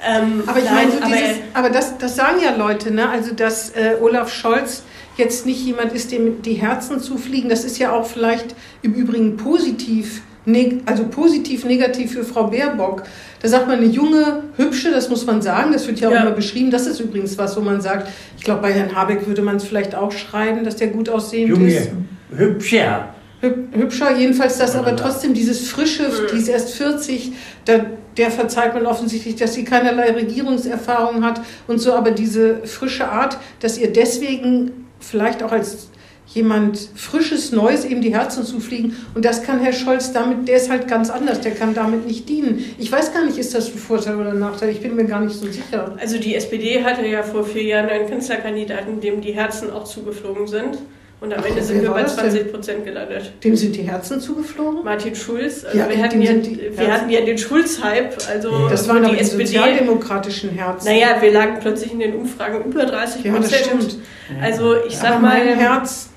Ähm, Aber ich nein, meine, so aber, dieses, aber das, das sagen ja Leute, ne? Also dass äh, Olaf Scholz jetzt nicht jemand ist, dem die Herzen zufliegen. Das ist ja auch vielleicht im Übrigen positiv, neg also positiv, negativ für Frau Baerbock. Da sagt man eine junge, hübsche, das muss man sagen, das wird ja auch Ja. immer beschrieben. Das ist übrigens was, wo man sagt, ich glaube, bei Herrn Habeck würde man es vielleicht auch schreiben, dass der gut aussehend ist. Junge, hübscher. Hüb- Hübscher, jedenfalls das, aber trotzdem dieses Frische, die ist erst 40, da, der verzeiht man offensichtlich, dass sie keinerlei Regierungserfahrung hat und so, aber diese frische Art, dass ihr deswegen vielleicht auch als jemand Frisches, Neues eben die Herzen zufliegen. Und das kann Herr Scholz damit, der ist halt ganz anders, der kann damit nicht dienen. Ich weiß gar nicht, ist das ein Vorteil oder ein Nachteil? Ich bin mir gar nicht so sicher. Also die SPD hatte ja vor vier Jahren einen Kanzlerkandidaten, dem die Herzen auch zugeflogen sind. Und am Ach, Ende sind wir bei das denn? 20 Prozent gelandet. Dem sind die Herzen zugeflogen? Martin Schulz, also Ja, wir, hatten ja, wir hatten ja den Schulz-Hype, also Das waren die SPD. sozialdemokratischen Herzen. Naja, wir lagen plötzlich in den Umfragen über 30 ja, das Prozent. stimmt. Also ich sag aber mal, mein Herz,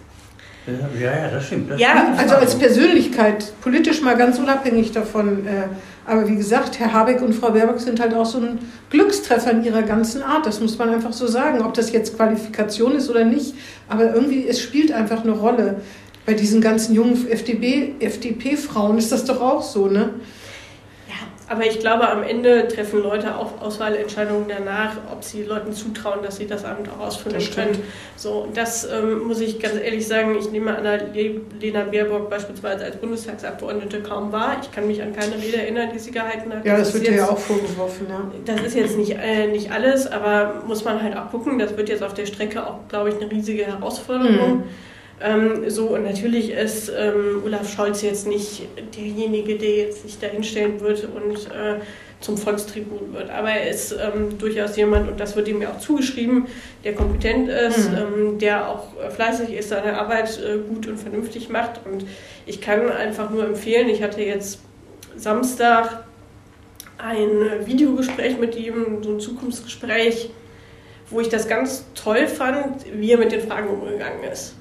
Ja, ja, das stimmt. Das Ja, stimmt. also als Persönlichkeit, politisch mal ganz unabhängig davon. Äh, aber wie gesagt, Herr Habeck und Frau Baerbock sind halt auch so ein Glückstreffer in ihrer ganzen Art. Das muss man einfach so sagen. Ob das jetzt Qualifikation ist oder nicht. Aber irgendwie, es spielt einfach eine Rolle. Bei diesen ganzen jungen FDP, FDP-Frauen ist das doch auch so, ne? Aber ich glaube, am Ende treffen Leute auch Auswahlentscheidungen danach, ob sie Leuten zutrauen, dass sie das Amt auch ausfüllen Das können. stimmt. So, das ähm, muss ich ganz ehrlich sagen, ich nehme Anna Lena Baerbock beispielsweise als Bundestagsabgeordnete kaum wahr. Ich kann mich an keine Rede erinnern, die sie gehalten hat. Ja, das ist wird jetzt- ja auch vorgeworfen, ja. Das ist jetzt nicht, äh, nicht alles, aber muss man halt auch gucken. Das wird jetzt auf der Strecke auch, glaube ich, eine riesige Herausforderung. Mhm. Ähm, so, und natürlich ist ähm, Olaf Scholz jetzt nicht derjenige, der jetzt sich da hinstellen wird und äh, zum Volkstribun wird. Aber er ist ähm, durchaus jemand, und das wird ihm ja auch zugeschrieben, der kompetent ist, Mhm. ähm, der auch äh, fleißig ist, seine Arbeit äh, gut und vernünftig macht. Und ich kann einfach nur empfehlen, ich hatte jetzt Samstag ein Videogespräch mit ihm, so ein Zukunftsgespräch, wo ich das ganz toll fand, wie er mit den Fragen umgegangen ist.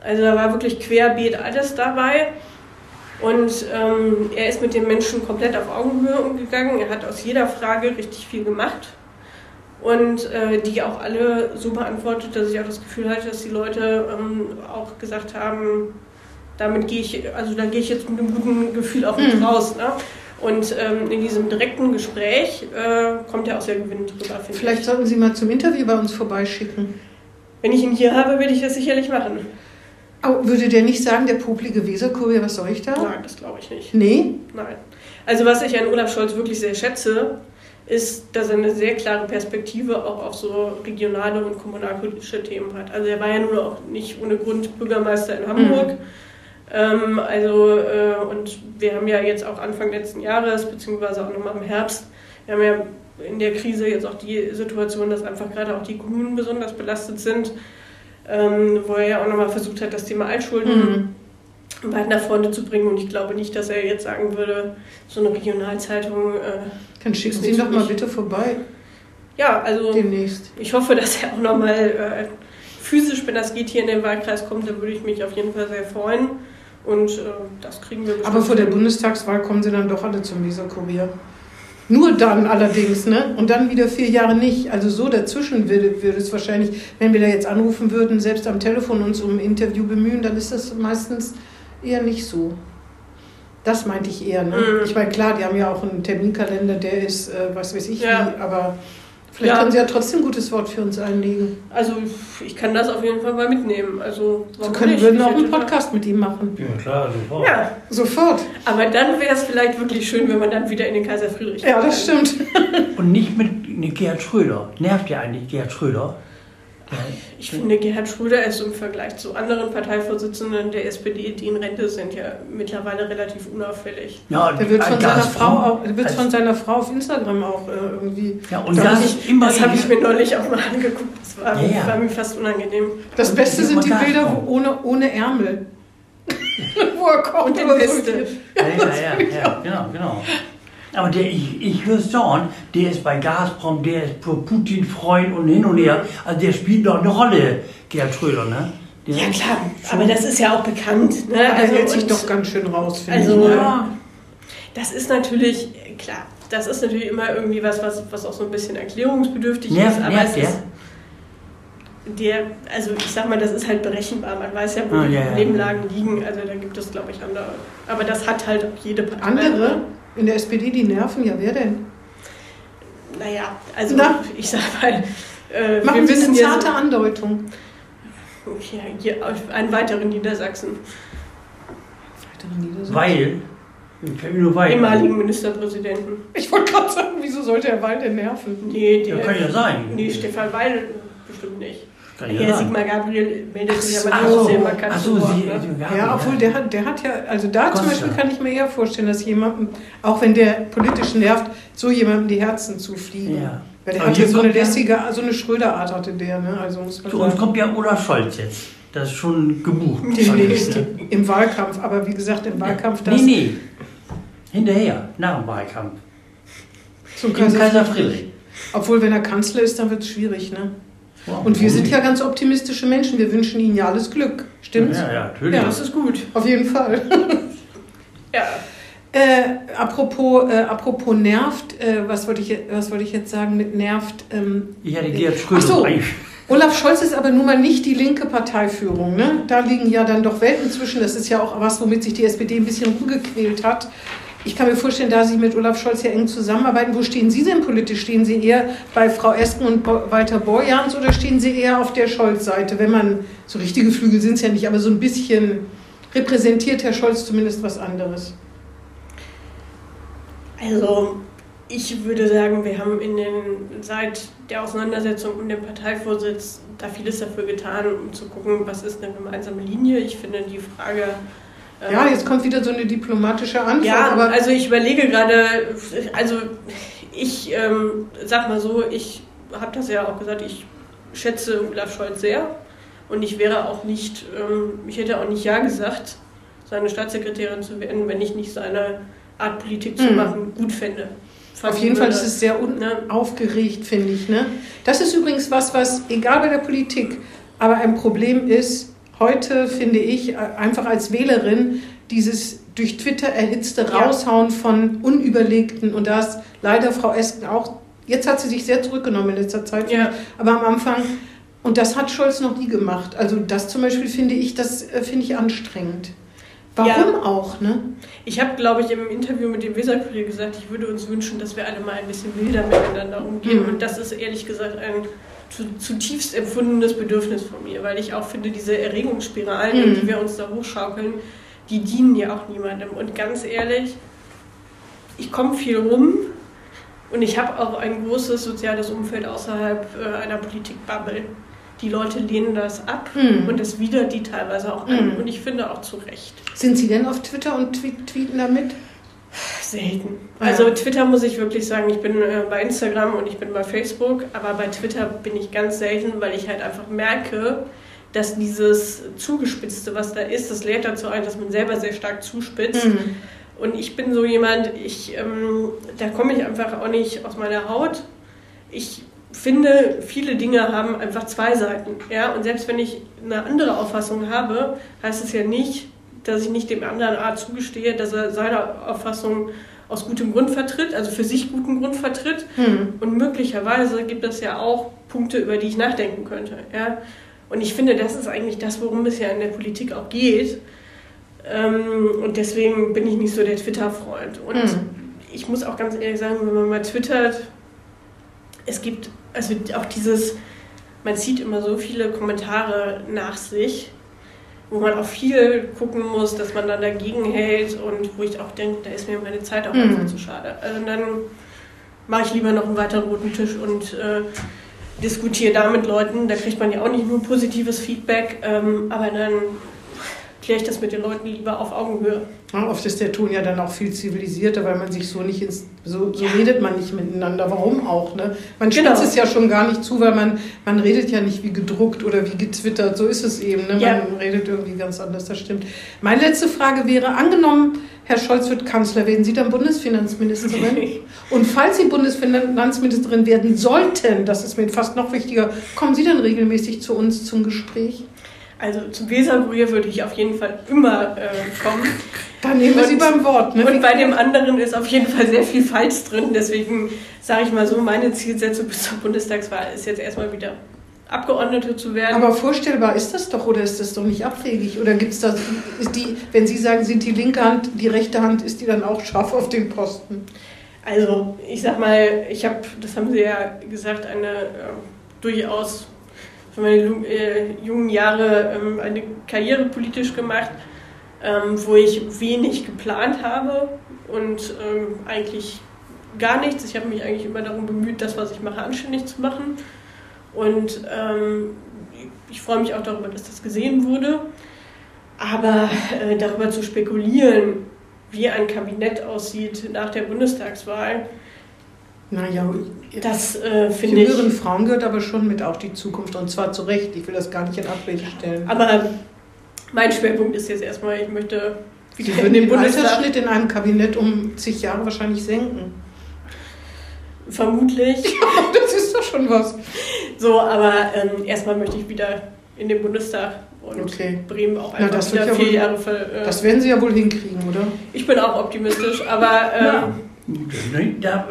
Also da war wirklich querbeet alles dabei. Und ähm, er ist mit den Menschen komplett auf Augenhöhe umgegangen. Er hat aus jeder Frage richtig viel gemacht. Und äh, die auch alle so beantwortet, dass ich auch das Gefühl hatte, dass die Leute ähm, auch gesagt haben, damit gehe ich, also da gehe ich jetzt mit einem guten Gefühl auf mich Mhm. raus. Ne? Und ähm, in diesem direkten Gespräch äh, kommt er auch sehr gewinnend drüber, finde Vielleicht ich. sollten Sie mal zum Interview bei uns vorbeischicken. Wenn ich ihn hier habe, würde ich das sicherlich machen. Aber würde der nicht sagen, der poplige Weserkurier, was soll ich da? Nein, das glaube ich nicht. Nee? Nein. Also was ich an Olaf Scholz wirklich sehr schätze, ist, dass er eine sehr klare Perspektive auch auf so regionale und kommunalpolitische Themen hat. Also er war ja nun auch nicht ohne Grund Bürgermeister in Hamburg. Ähm, also, äh, und wir haben ja jetzt auch Anfang letzten Jahres, beziehungsweise auch nochmal im Herbst, wir haben ja in der Krise jetzt auch die Situation, dass einfach gerade auch die Kommunen besonders belastet sind, ähm, wo er ja auch nochmal versucht hat, das Thema Altschulden Mhm. weit nach vorne zu bringen. Und ich glaube nicht, dass er jetzt sagen würde, so eine Regionalzeitung, äh, Dann schicken Sie ihn doch mal bitte vorbei, ja, also demnächst. ich hoffe, dass er auch nochmal äh, physisch, wenn das geht, hier in den Wahlkreis kommt, da würde ich mich auf jeden Fall sehr freuen. Und äh, das kriegen wir Aber vor der. Bundestagswahl kommen Sie dann doch alle zum Weserkurier. Nur dann allerdings, ne? Und dann wieder vier Jahre nicht. Also so dazwischen würde, würde es wahrscheinlich, wenn wir da jetzt anrufen würden, selbst am Telefon uns um ein Interview bemühen, dann ist das meistens eher nicht so. Das meinte ich eher, ne? Mhm. Ich meine, klar, die haben ja auch einen Terminkalender, der ist, äh, was weiß ich Ja. wie, aber vielleicht Ja. können Sie ja trotzdem ein gutes Wort für uns einlegen. Also ich kann das auf jeden Fall mal mitnehmen. Also Sie können, nicht? würden Ich auch einen Podcast mit ihm machen. Ja, klar, sofort. Ja, Sofort. aber dann wäre es vielleicht wirklich schön, wenn man dann wieder in den Kaiser Friedrich Ja, das stimmt. Und nicht mit mit Gerhard Schröder. Nervt ja eigentlich Gerhard Schröder. Ich finde, Gerhard Schröder ist im Vergleich zu anderen Parteivorsitzenden der SPD, die in Rente sind, ja mittlerweile relativ unauffällig. Ja, Der wird von seiner Frau auch, der wird von seiner Frau auf Instagram auch äh, irgendwie. Ja, und Das immer Das habe ich mir neulich auch mal angeguckt. Das war, Ja, ja. war mir fast unangenehm. Das Und Beste sind die. Bilder wo ohne, ohne Ärmel. Wo er kocht Und in oder so. Weste. Ja, ja, ja, ja, genau, genau. Aber der, ich, ich höre sagen, der ist bei Gazprom, der ist für Putin Freund und hin und her. Also der spielt noch eine Rolle, Gerhard Schröder, ne? Der Ja klar, schon- aber das ist ja auch bekannt. Ne? Er hält sich doch ganz schön raus, finde Also, ich. ne? Ja, das ist natürlich, klar, das ist natürlich immer irgendwie was, was, was auch so ein bisschen erklärungsbedürftig Nervt- ist. Aber nervt es der? ist, der, also ich sag mal, das ist halt berechenbar. Man weiß ja, wo Ah, die ja, ja. Problemlagen liegen. Also da gibt es, glaube ich, andere. Aber das hat halt auch jede Partei. Andere in der SPD, die nerven, ja, wer denn? Naja, also Na? ich sag mal, äh, Machen Sie eine ja zarte so- Andeutung. Ja, hier auf einen weiteren Niedersachsen. Weitere Niedersachsen. weil Fällt mir nur weiter. ehemaligen Ministerpräsidenten. Ich wollte gerade sagen, wieso sollte Herr Weil denn nerven? Nee, Ja, der, kann ja sein. nee, Stefan Weil bestimmt nicht. Ja sein. Sigmar Gabriel meldet sich aber auch so, sehr markant ach so, Wort, sie, ne? Ja, obwohl der hat, der hat ja, also da zum Costa. Beispiel kann ich mir eher vorstellen, dass jemandem, auch wenn der politisch nervt, so jemandem die Herzen zufliegen. Ja. Weil der Aber hat ja so eine ja- lässige, so eine Schröder-Art hatte der, ne? Also muss man Zu uns sagen. kommt ja Olaf Scholz jetzt. Das ist schon gebucht. Demnächst Ne? im Wahlkampf, aber wie gesagt, im Wahlkampf das Nee, nee. Hinterher, nach dem Wahlkampf. zum Kaiser, Kaiser Friedrich. Obwohl, wenn er Kanzler ist, dann wird es schwierig, ne? Wow, Und wir sind ja ganz optimistische Menschen. Wir wünschen ihnen ja alles Glück. Stimmt's? Ja, ja, natürlich. Ja. Das ist gut. Auf jeden Fall. Ja. Äh, apropos, äh, apropos nervt, äh, was wollte ich, was wollte ich jetzt sagen mit nervt? Ähm, Ich hatte Gerhard Schröder. Ach so. eigentlich- Olaf Scholz ist aber nun mal nicht die linke Parteiführung. Ne? Da liegen ja dann doch Welten zwischen. Das ist ja auch was, womit sich die SPD ein bisschen rumgequält hat. Ich kann mir vorstellen, da Sie mit Olaf Scholz ja eng zusammenarbeiten, wo stehen Sie denn politisch? Stehen Sie eher bei Frau Esken und Walter Borjans oder stehen Sie eher auf der Scholz-Seite? Wenn man, so richtige Flügel sind es ja nicht, aber so ein bisschen repräsentiert Herr Scholz zumindest was anderes. Also, ich würde sagen, wir haben in den, seit der Auseinandersetzung um den Parteivorsitz da vieles dafür getan, um zu gucken, was ist eine gemeinsame Linie. Ich finde die Frage. Ähm, Ja, jetzt kommt wieder so eine diplomatische Antwort. Ja, aber also ich überlege gerade, also ich ähm, sag mal so, ich habe das ja auch gesagt, ich schätze Olaf Scholz sehr und ich wäre auch nicht, ähm, ich hätte auch nicht Ja gesagt, seine Staatssekretärin zu werden, wenn ich nicht seine Art Politik zu Mhm. machen gut fände. Auf jeden Fall ist es sehr Ne? unaufgeregt, finde ich. Ne? Das ist übrigens was, was, egal bei der Politik, aber ein Problem ist, heute finde ich, äh, einfach als Wählerin, dieses durch Twitter erhitzte Ja. Raushauen von unüberlegten, und da ist leider Frau Esken auch, jetzt hat sie sich sehr zurückgenommen in letzter Zeit, Ja. aber am Anfang, und das hat Scholz noch nie gemacht. Also das zum Beispiel finde ich, das äh, finde ich anstrengend. Warum auch, ne? Ich habe, glaube ich, im Interview mit dem Weserkurier gesagt, ich würde uns wünschen, dass wir alle mal ein bisschen milder miteinander umgehen. Mhm. Und das ist ehrlich gesagt ein zutiefst empfundenes Bedürfnis von mir, weil ich auch finde, diese Erregungsspiralen, in Mhm. die wir uns da hochschaukeln, die dienen ja auch niemandem. Und ganz ehrlich, ich komme viel rum und ich habe auch ein großes soziales Umfeld außerhalb äh, einer Politikbubble. Die Leute lehnen das ab Mhm. und das widert die teilweise auch an. Mhm. Und ich finde auch zu Recht. Sind Sie denn auf Twitter und tweet, tweeten damit? Selten. Ja. Also Twitter muss ich wirklich sagen, ich bin äh, bei Instagram und ich bin bei Facebook, aber bei Twitter bin ich ganz selten, weil ich halt einfach merke, dass dieses Zugespitzte, was da ist, das lädt dazu ein, dass man selber sehr stark zuspitzt. Mhm. Und ich bin so jemand, ich, ähm, da komme ich einfach auch nicht aus meiner Haut. Ich finde, viele Dinge haben einfach zwei Seiten. Ja? Und selbst wenn ich eine andere Auffassung habe, heißt es ja nicht, dass ich nicht dem anderen Art zugestehe, dass er seine Auffassung aus gutem Grund vertritt, also für sich guten Grund vertritt. Hm. Und möglicherweise gibt es ja auch Punkte, über die ich nachdenken könnte. Ja? Und ich finde, das ist eigentlich das, worum es ja in der Politik auch geht. Ähm, und deswegen bin ich nicht so der Twitter-Freund. Und Mhm. ich muss auch ganz ehrlich sagen, wenn man mal twittert, es gibt also auch dieses, man zieht immer so viele Kommentare nach sich, wo man auch viel gucken muss, dass man dann dagegen hält und wo ich auch denke, da ist mir meine Zeit auch Mhm. einfach zu schade. Also dann mache ich lieber noch einen weiteren roten Tisch und äh, diskutiere da mit Leuten. Da kriegt man ja auch nicht nur positives Feedback, ähm, aber dann kläre ich das mit den Leuten lieber auf Augenhöhe. Ja, oft ist der Ton ja dann auch viel zivilisierter, weil man sich so nicht ins, so, so redet man nicht miteinander. Warum auch, ne? Man Genau. spitzt es ja schon gar nicht zu, weil man, man redet ja nicht wie gedruckt oder wie getwittert. So ist es eben, ne? Man Ja. redet irgendwie ganz anders, das stimmt. Meine letzte Frage wäre, angenommen, Herr Scholz wird Kanzler, werden Sie dann Bundesfinanzministerin? Und falls Sie Bundesfinanzministerin werden sollten, das ist mir fast noch wichtiger, kommen Sie dann regelmäßig zu uns zum Gespräch? Also zum Weserkurier würde ich auf jeden Fall immer äh, kommen. Dann nehmen wir Und- Sie beim Wort. Ne? Und bei dem anderen ist auf jeden Fall sehr viel Falsch drin. Deswegen sage ich mal so, meine Zielsetzung bis zur Bundestagswahl ist jetzt erstmal wieder Abgeordnete zu werden. Aber vorstellbar ist das doch oder ist das doch nicht abwegig? Oder gibt es da, ist die, wenn Sie sagen, sind die linke Hand, die rechte Hand, ist die dann auch scharf auf den Posten? Also ich sag mal, ich habe, das haben Sie ja gesagt, eine äh, durchaus für meine äh, jungen Jahre ähm, eine Karriere politisch gemacht, ähm, wo ich wenig geplant habe. und ähm, eigentlich gar nichts. Ich habe mich eigentlich immer darum bemüht, das, was ich mache, anständig zu machen. Und ähm, ich freue mich auch darüber, dass das gesehen wurde. Aber äh, darüber zu spekulieren, wie ein Kabinett aussieht nach der Bundestagswahl, Naja, das äh, finde ich. jüngeren Frauen gehört aber schon mit auch die Zukunft und zwar zu Recht. Ich will das gar nicht in Abrede stellen. Aber mein Schwerpunkt ist jetzt erstmal, ich möchte Sie wieder würden in den. Altersschnitt in einem Kabinett um zig Jahre wahrscheinlich senken. Vermutlich. Das ist doch schon was. So, aber ähm, erstmal möchte ich wieder in den Bundestag und Okay. Bremen auch Na, einfach das wird wieder ja vier wohl- Jahre ver, äh, Das werden Sie ja wohl hinkriegen, oder? Ich bin auch optimistisch, aber ähm, Ja. Da,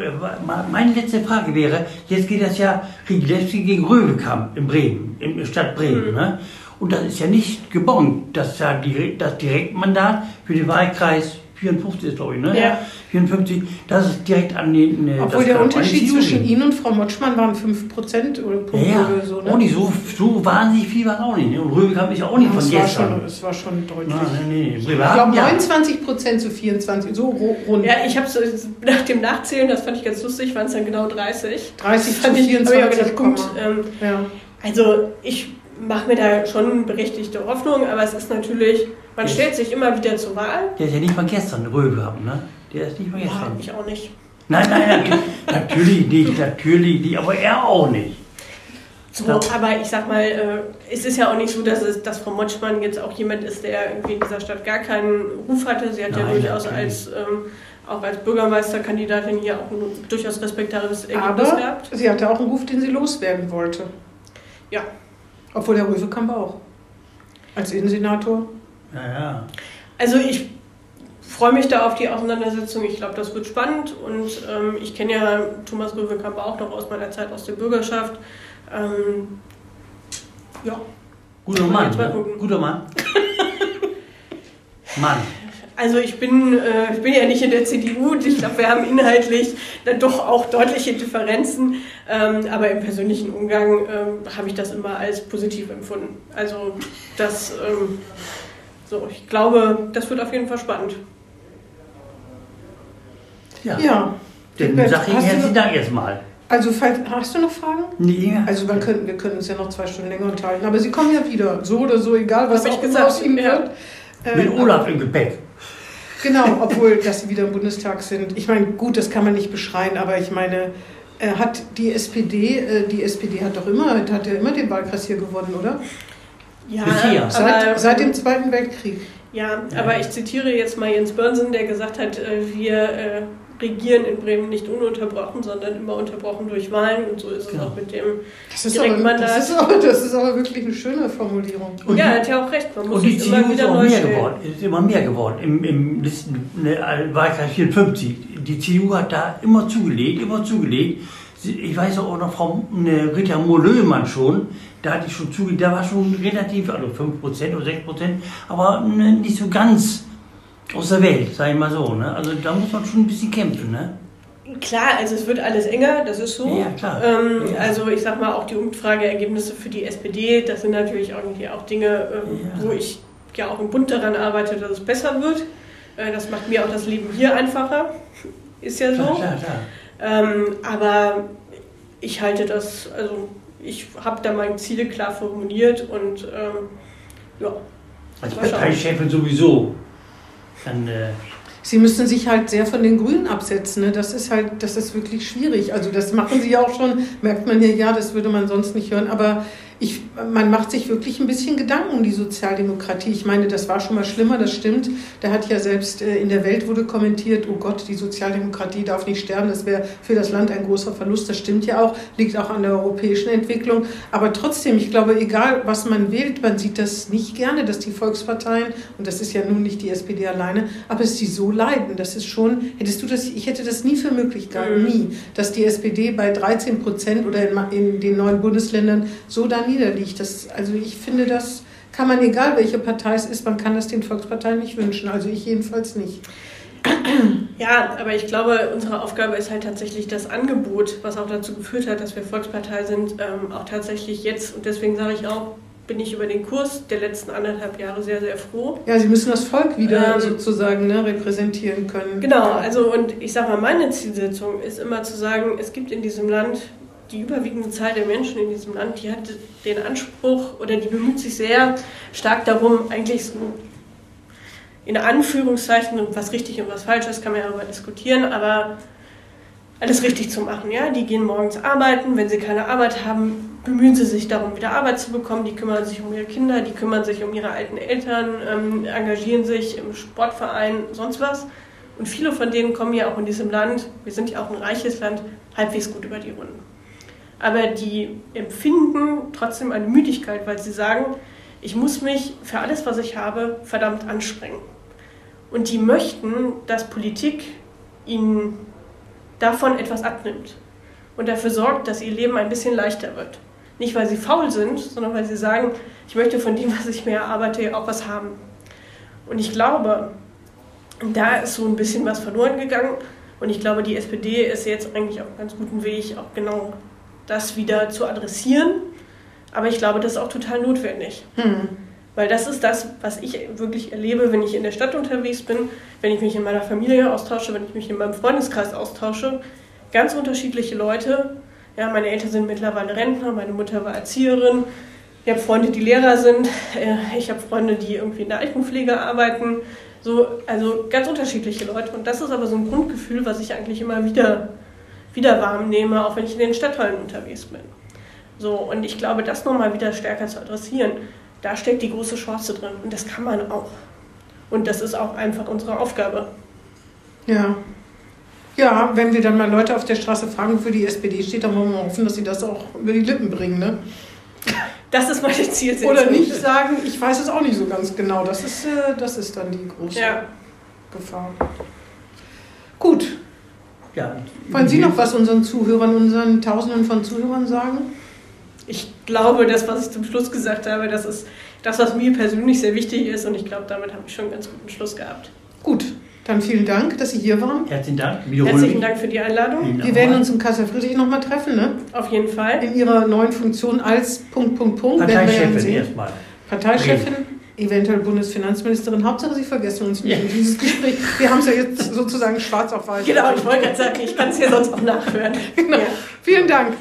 meine letzte Frage wäre, jetzt geht das ja Riglewski gegen Röwekamp in Bremen, in Stadt Bremen. Mhm. Ne? Und das ist ja nicht gebongt, dass ja die, das Direktmandat für den Wahlkreis 54 ist, glaube ich, ne? Ja. 54, das ist direkt an den... äh, Obwohl der Unterschied zwischen. Ihnen und Frau Motschmann waren 5% oder Ja, Punkte ja. oder so. Ne? auch nicht so, so wahnsinnig viel war auch nicht. Ne? Und Röwekamp ist ja auch nicht Ja, von es, war gestern. schon, es war schon deutlich. Na, nee, nee. Ich glaube ja. 29 Prozent zu 24, so ru- rund. ja, ich habe so nach dem Nachzählen, das fand ich ganz lustig, waren es dann genau 30. 30 zu Fand ich, hab ich auch 24, gedacht, gut. Komma. Ähm, Ja. also ich mache mir da schon berechtigte Hoffnung, aber es ist natürlich, man Ja. stellt sich immer wieder zur Wahl. Der ist ja nicht von gestern, Röwekamp, ne? Der ist nicht von Ja, gestern. ich auch nicht. Nein, nein, natürlich, natürlich nicht, natürlich nicht, aber er auch nicht. So, Ja. aber ich sag mal, äh, es ist ja auch nicht so, dass, es, dass Frau Motschmann jetzt auch jemand ist, der irgendwie in dieser Stadt gar keinen Ruf hatte. Sie hat ja Nein, durchaus natürlich. als, ähm, auch als Bürgermeisterkandidatin hier auch ein durchaus respektables Ergebnis Aber gehabt. sie hatte auch einen Ruf, den sie loswerden wollte. Ja. Obwohl der Röwekamp auch. Als Innensenator. Ja, ja. Also ich freue mich da auf die Auseinandersetzung. Ich glaube, das wird spannend und ähm, ich kenne ja Thomas Röwekamp auch noch aus meiner Zeit aus der Bürgerschaft. Ähm, ja, Guter Mann, ne? gucken. guter Mann. Mann. Also ich bin, äh, ich bin ja nicht in der CDU und ich glaube, wir haben inhaltlich dann doch auch deutliche Differenzen, ähm, aber im persönlichen Umgang ähm, habe ich das immer als positiv empfunden. Also das, ähm, so, ich glaube, das wird auf jeden Fall spannend. Ja. Ja. Dann sag ich herzlichen Dank erstmal. Also, falls- hast du noch Fragen? Nee, ja. Also, wir können, wir können uns ja noch zwei Stunden länger unterhalten. Aber Sie kommen ja wieder. So oder so, egal was Hab ich auch immer gesagt, aus Ihnen ja. wird. Mit Äh, Olaf im Gepäck. Genau, obwohl, dass sie wieder im Bundestag sind. Ich meine, gut, das kann man nicht beschreien, aber ich meine, äh, hat die SPD, äh, die SPD hat doch immer, hat ja immer den Wahlkreis hier gewonnen, oder? Ja, Bisher. Seit, seit dem Zweiten Weltkrieg. Ja, Ja. aber ich zitiere jetzt mal Jens Börnsen, der gesagt hat, äh, wir äh, regieren in Bremen nicht ununterbrochen, sondern immer unterbrochen durch Wahlen und so ist es Genau. auch mit dem. Das ist, aber, Direktmandat. das, ist aber, das ist aber wirklich eine schöne Formulierung. Und ja, er hat ja auch recht, man muss Und die es immer wieder auch neu mehr geworden. Ist immer mehr geworden. Im, im Listen, ne, Wahlkreis 54. Die CDU hat da immer zugelegt, immer zugelegt. Ich weiß auch noch, Frau ne, Rita Mohr-Löhmann schon, da hatte ich schon zugelegt, da war schon relativ, also 5% oder 6%, aber ne, nicht so ganz aus der Welt, sag ich mal so. Ne? Also da muss man schon ein bisschen kämpfen. Ne? Klar, also es wird alles enger, das ist so. Ja, klar. Ähm, Ja. Also ich sag mal, auch die Umfrageergebnisse für die SPD, das sind natürlich irgendwie auch Dinge, ähm, Ja. wo ich ja auch im Bund daran arbeite, dass es besser wird. Äh, das macht mir auch das Leben hier einfacher. Ist ja so. Klar, klar, klar. Ähm, aber ich halte das, also ich habe da meine Ziele klar formuliert und ähm, ja. Als. Parteichefin sowieso. Dann, äh, Sie müssen sich halt sehr von den Grünen absetzen. Ne? Das ist halt, das ist wirklich schwierig. Also das machen Sie ja auch schon, merkt man hier, ja, das würde man sonst nicht hören. Aber ich, man macht sich wirklich ein bisschen Gedanken um die Sozialdemokratie. Ich meine, das war schon mal schlimmer, das stimmt. Da hat ja selbst äh, in der Welt wurde kommentiert, oh Gott, die Sozialdemokratie darf nicht sterben, das wäre für das Land ein großer Verlust. Das stimmt ja auch, liegt auch an der europäischen Entwicklung. Aber trotzdem, ich glaube, egal was man wählt, man sieht das nicht gerne, dass die Volksparteien, und das ist ja nun nicht die SPD alleine, aber dass die so leiden. Das ist schon, hättest du das, ich hätte das nie für möglich gehalten, nie, dass die SPD bei 13 Prozent oder in, in den neuen Bundesländern so da niederliegt. Das, also ich finde, das kann man, egal welche Partei es ist, man kann das den Volksparteien nicht wünschen. Also ich jedenfalls nicht. Ja, aber ich glaube, unsere Aufgabe ist halt tatsächlich das Angebot, was auch dazu geführt hat, dass wir Volkspartei sind, ähm, auch tatsächlich jetzt, und deswegen sage ich auch, bin ich über den Kurs der letzten anderthalb Jahre sehr, sehr froh. Ja, Sie müssen das Volk wieder Ähm, sozusagen ne, repräsentieren können. Genau, also und ich sage mal, meine Zielsetzung ist immer zu sagen, es gibt in diesem Land die überwiegende Zahl der Menschen in diesem Land, die hat den Anspruch oder die bemüht sich sehr stark darum, eigentlich so in Anführungszeichen, was richtig und was falsch ist, kann man ja darüber diskutieren, aber alles richtig zu machen. Ja? Die gehen morgens arbeiten, wenn sie keine Arbeit haben, bemühen sie sich darum, wieder Arbeit zu bekommen. Die kümmern sich um ihre Kinder, die kümmern sich um ihre alten Eltern, ähm, engagieren sich im Sportverein, sonst was. Und viele von denen kommen ja auch in diesem Land, wir sind ja auch ein reiches Land, halbwegs gut über die Runden. Aber die empfinden trotzdem eine Müdigkeit, weil sie sagen, ich muss mich für alles, was ich habe, verdammt anstrengen. Und die möchten, dass Politik ihnen davon etwas abnimmt und dafür sorgt, dass ihr Leben ein bisschen leichter wird. Nicht, weil sie faul sind, sondern weil sie sagen, ich möchte von dem, was ich mir erarbeite, auch was haben. Und ich glaube, da ist so ein bisschen was verloren gegangen. Und ich glaube, die SPD ist jetzt eigentlich auf einem ganz guten Weg, auch genau das wieder zu adressieren. Aber ich glaube, das ist auch total notwendig. Hm. Weil das ist das, was ich wirklich erlebe, wenn ich in der Stadt unterwegs bin, wenn ich mich in meiner Familie austausche, wenn ich mich in meinem Freundeskreis austausche. Ganz unterschiedliche Leute. Ja, meine Eltern sind mittlerweile Rentner, meine Mutter war Erzieherin. Ich habe Freunde, die Lehrer sind. Äh, Ich habe Freunde, die irgendwie in der Altenpflege arbeiten. So, also ganz unterschiedliche Leute. Und das ist aber so ein Grundgefühl, was ich eigentlich immer wieder, wieder warm nehme, auch wenn ich in den Stadtteilen unterwegs bin. So, und ich glaube, das nochmal wieder stärker zu adressieren, da steckt die große Chance drin. Und das kann man auch. Und das ist auch einfach unsere Aufgabe. Ja. Ja, wenn wir dann mal Leute auf der Straße fragen, wofür die SPD steht, dann wollen wir hoffen, dass sie das auch über die Lippen bringen. Ne? Das ist meine Zielsetzung. Oder nicht sagen, ich weiß es auch nicht so ganz genau. Das ist, äh, das ist dann die große Ja. Gefahr. Gut. Ja, Wollen Sie noch was unseren Zuhörern, unseren Tausenden von Zuhörern sagen? Ich glaube, das, was ich zum Schluss gesagt habe, das ist das, was mir persönlich sehr wichtig ist. Und ich glaube, damit habe ich schon einen ganz guten Schluss gehabt. Gut, dann vielen Dank, dass Sie hier waren. Herzlichen Dank. Wiederhole Herzlichen. Dank für die Einladung. Wir werden uns im Kaiser Friedrich nochmal treffen, ne? Auf jeden Fall. In Ihrer neuen Funktion als Punkt, Punkt, Punkt. Parteichefin erstmal. Parteichefin, eventuell Bundesfinanzministerin. Hauptsache, Sie vergessen uns nicht Ja. in dieses Gespräch. Wir haben es ja jetzt sozusagen schwarz auf weiß. Genau, ich wollte gerade sagen, ich kann es hier sonst auch nachhören. Genau. Ja. Vielen Dank.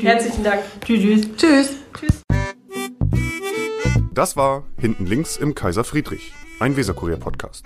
Herzlichen Dank. Tschüss. tschüss. Tschüss. Tschüss. Das war Hinten links im Kaiser Friedrich, ein Weserkurier-Podcast.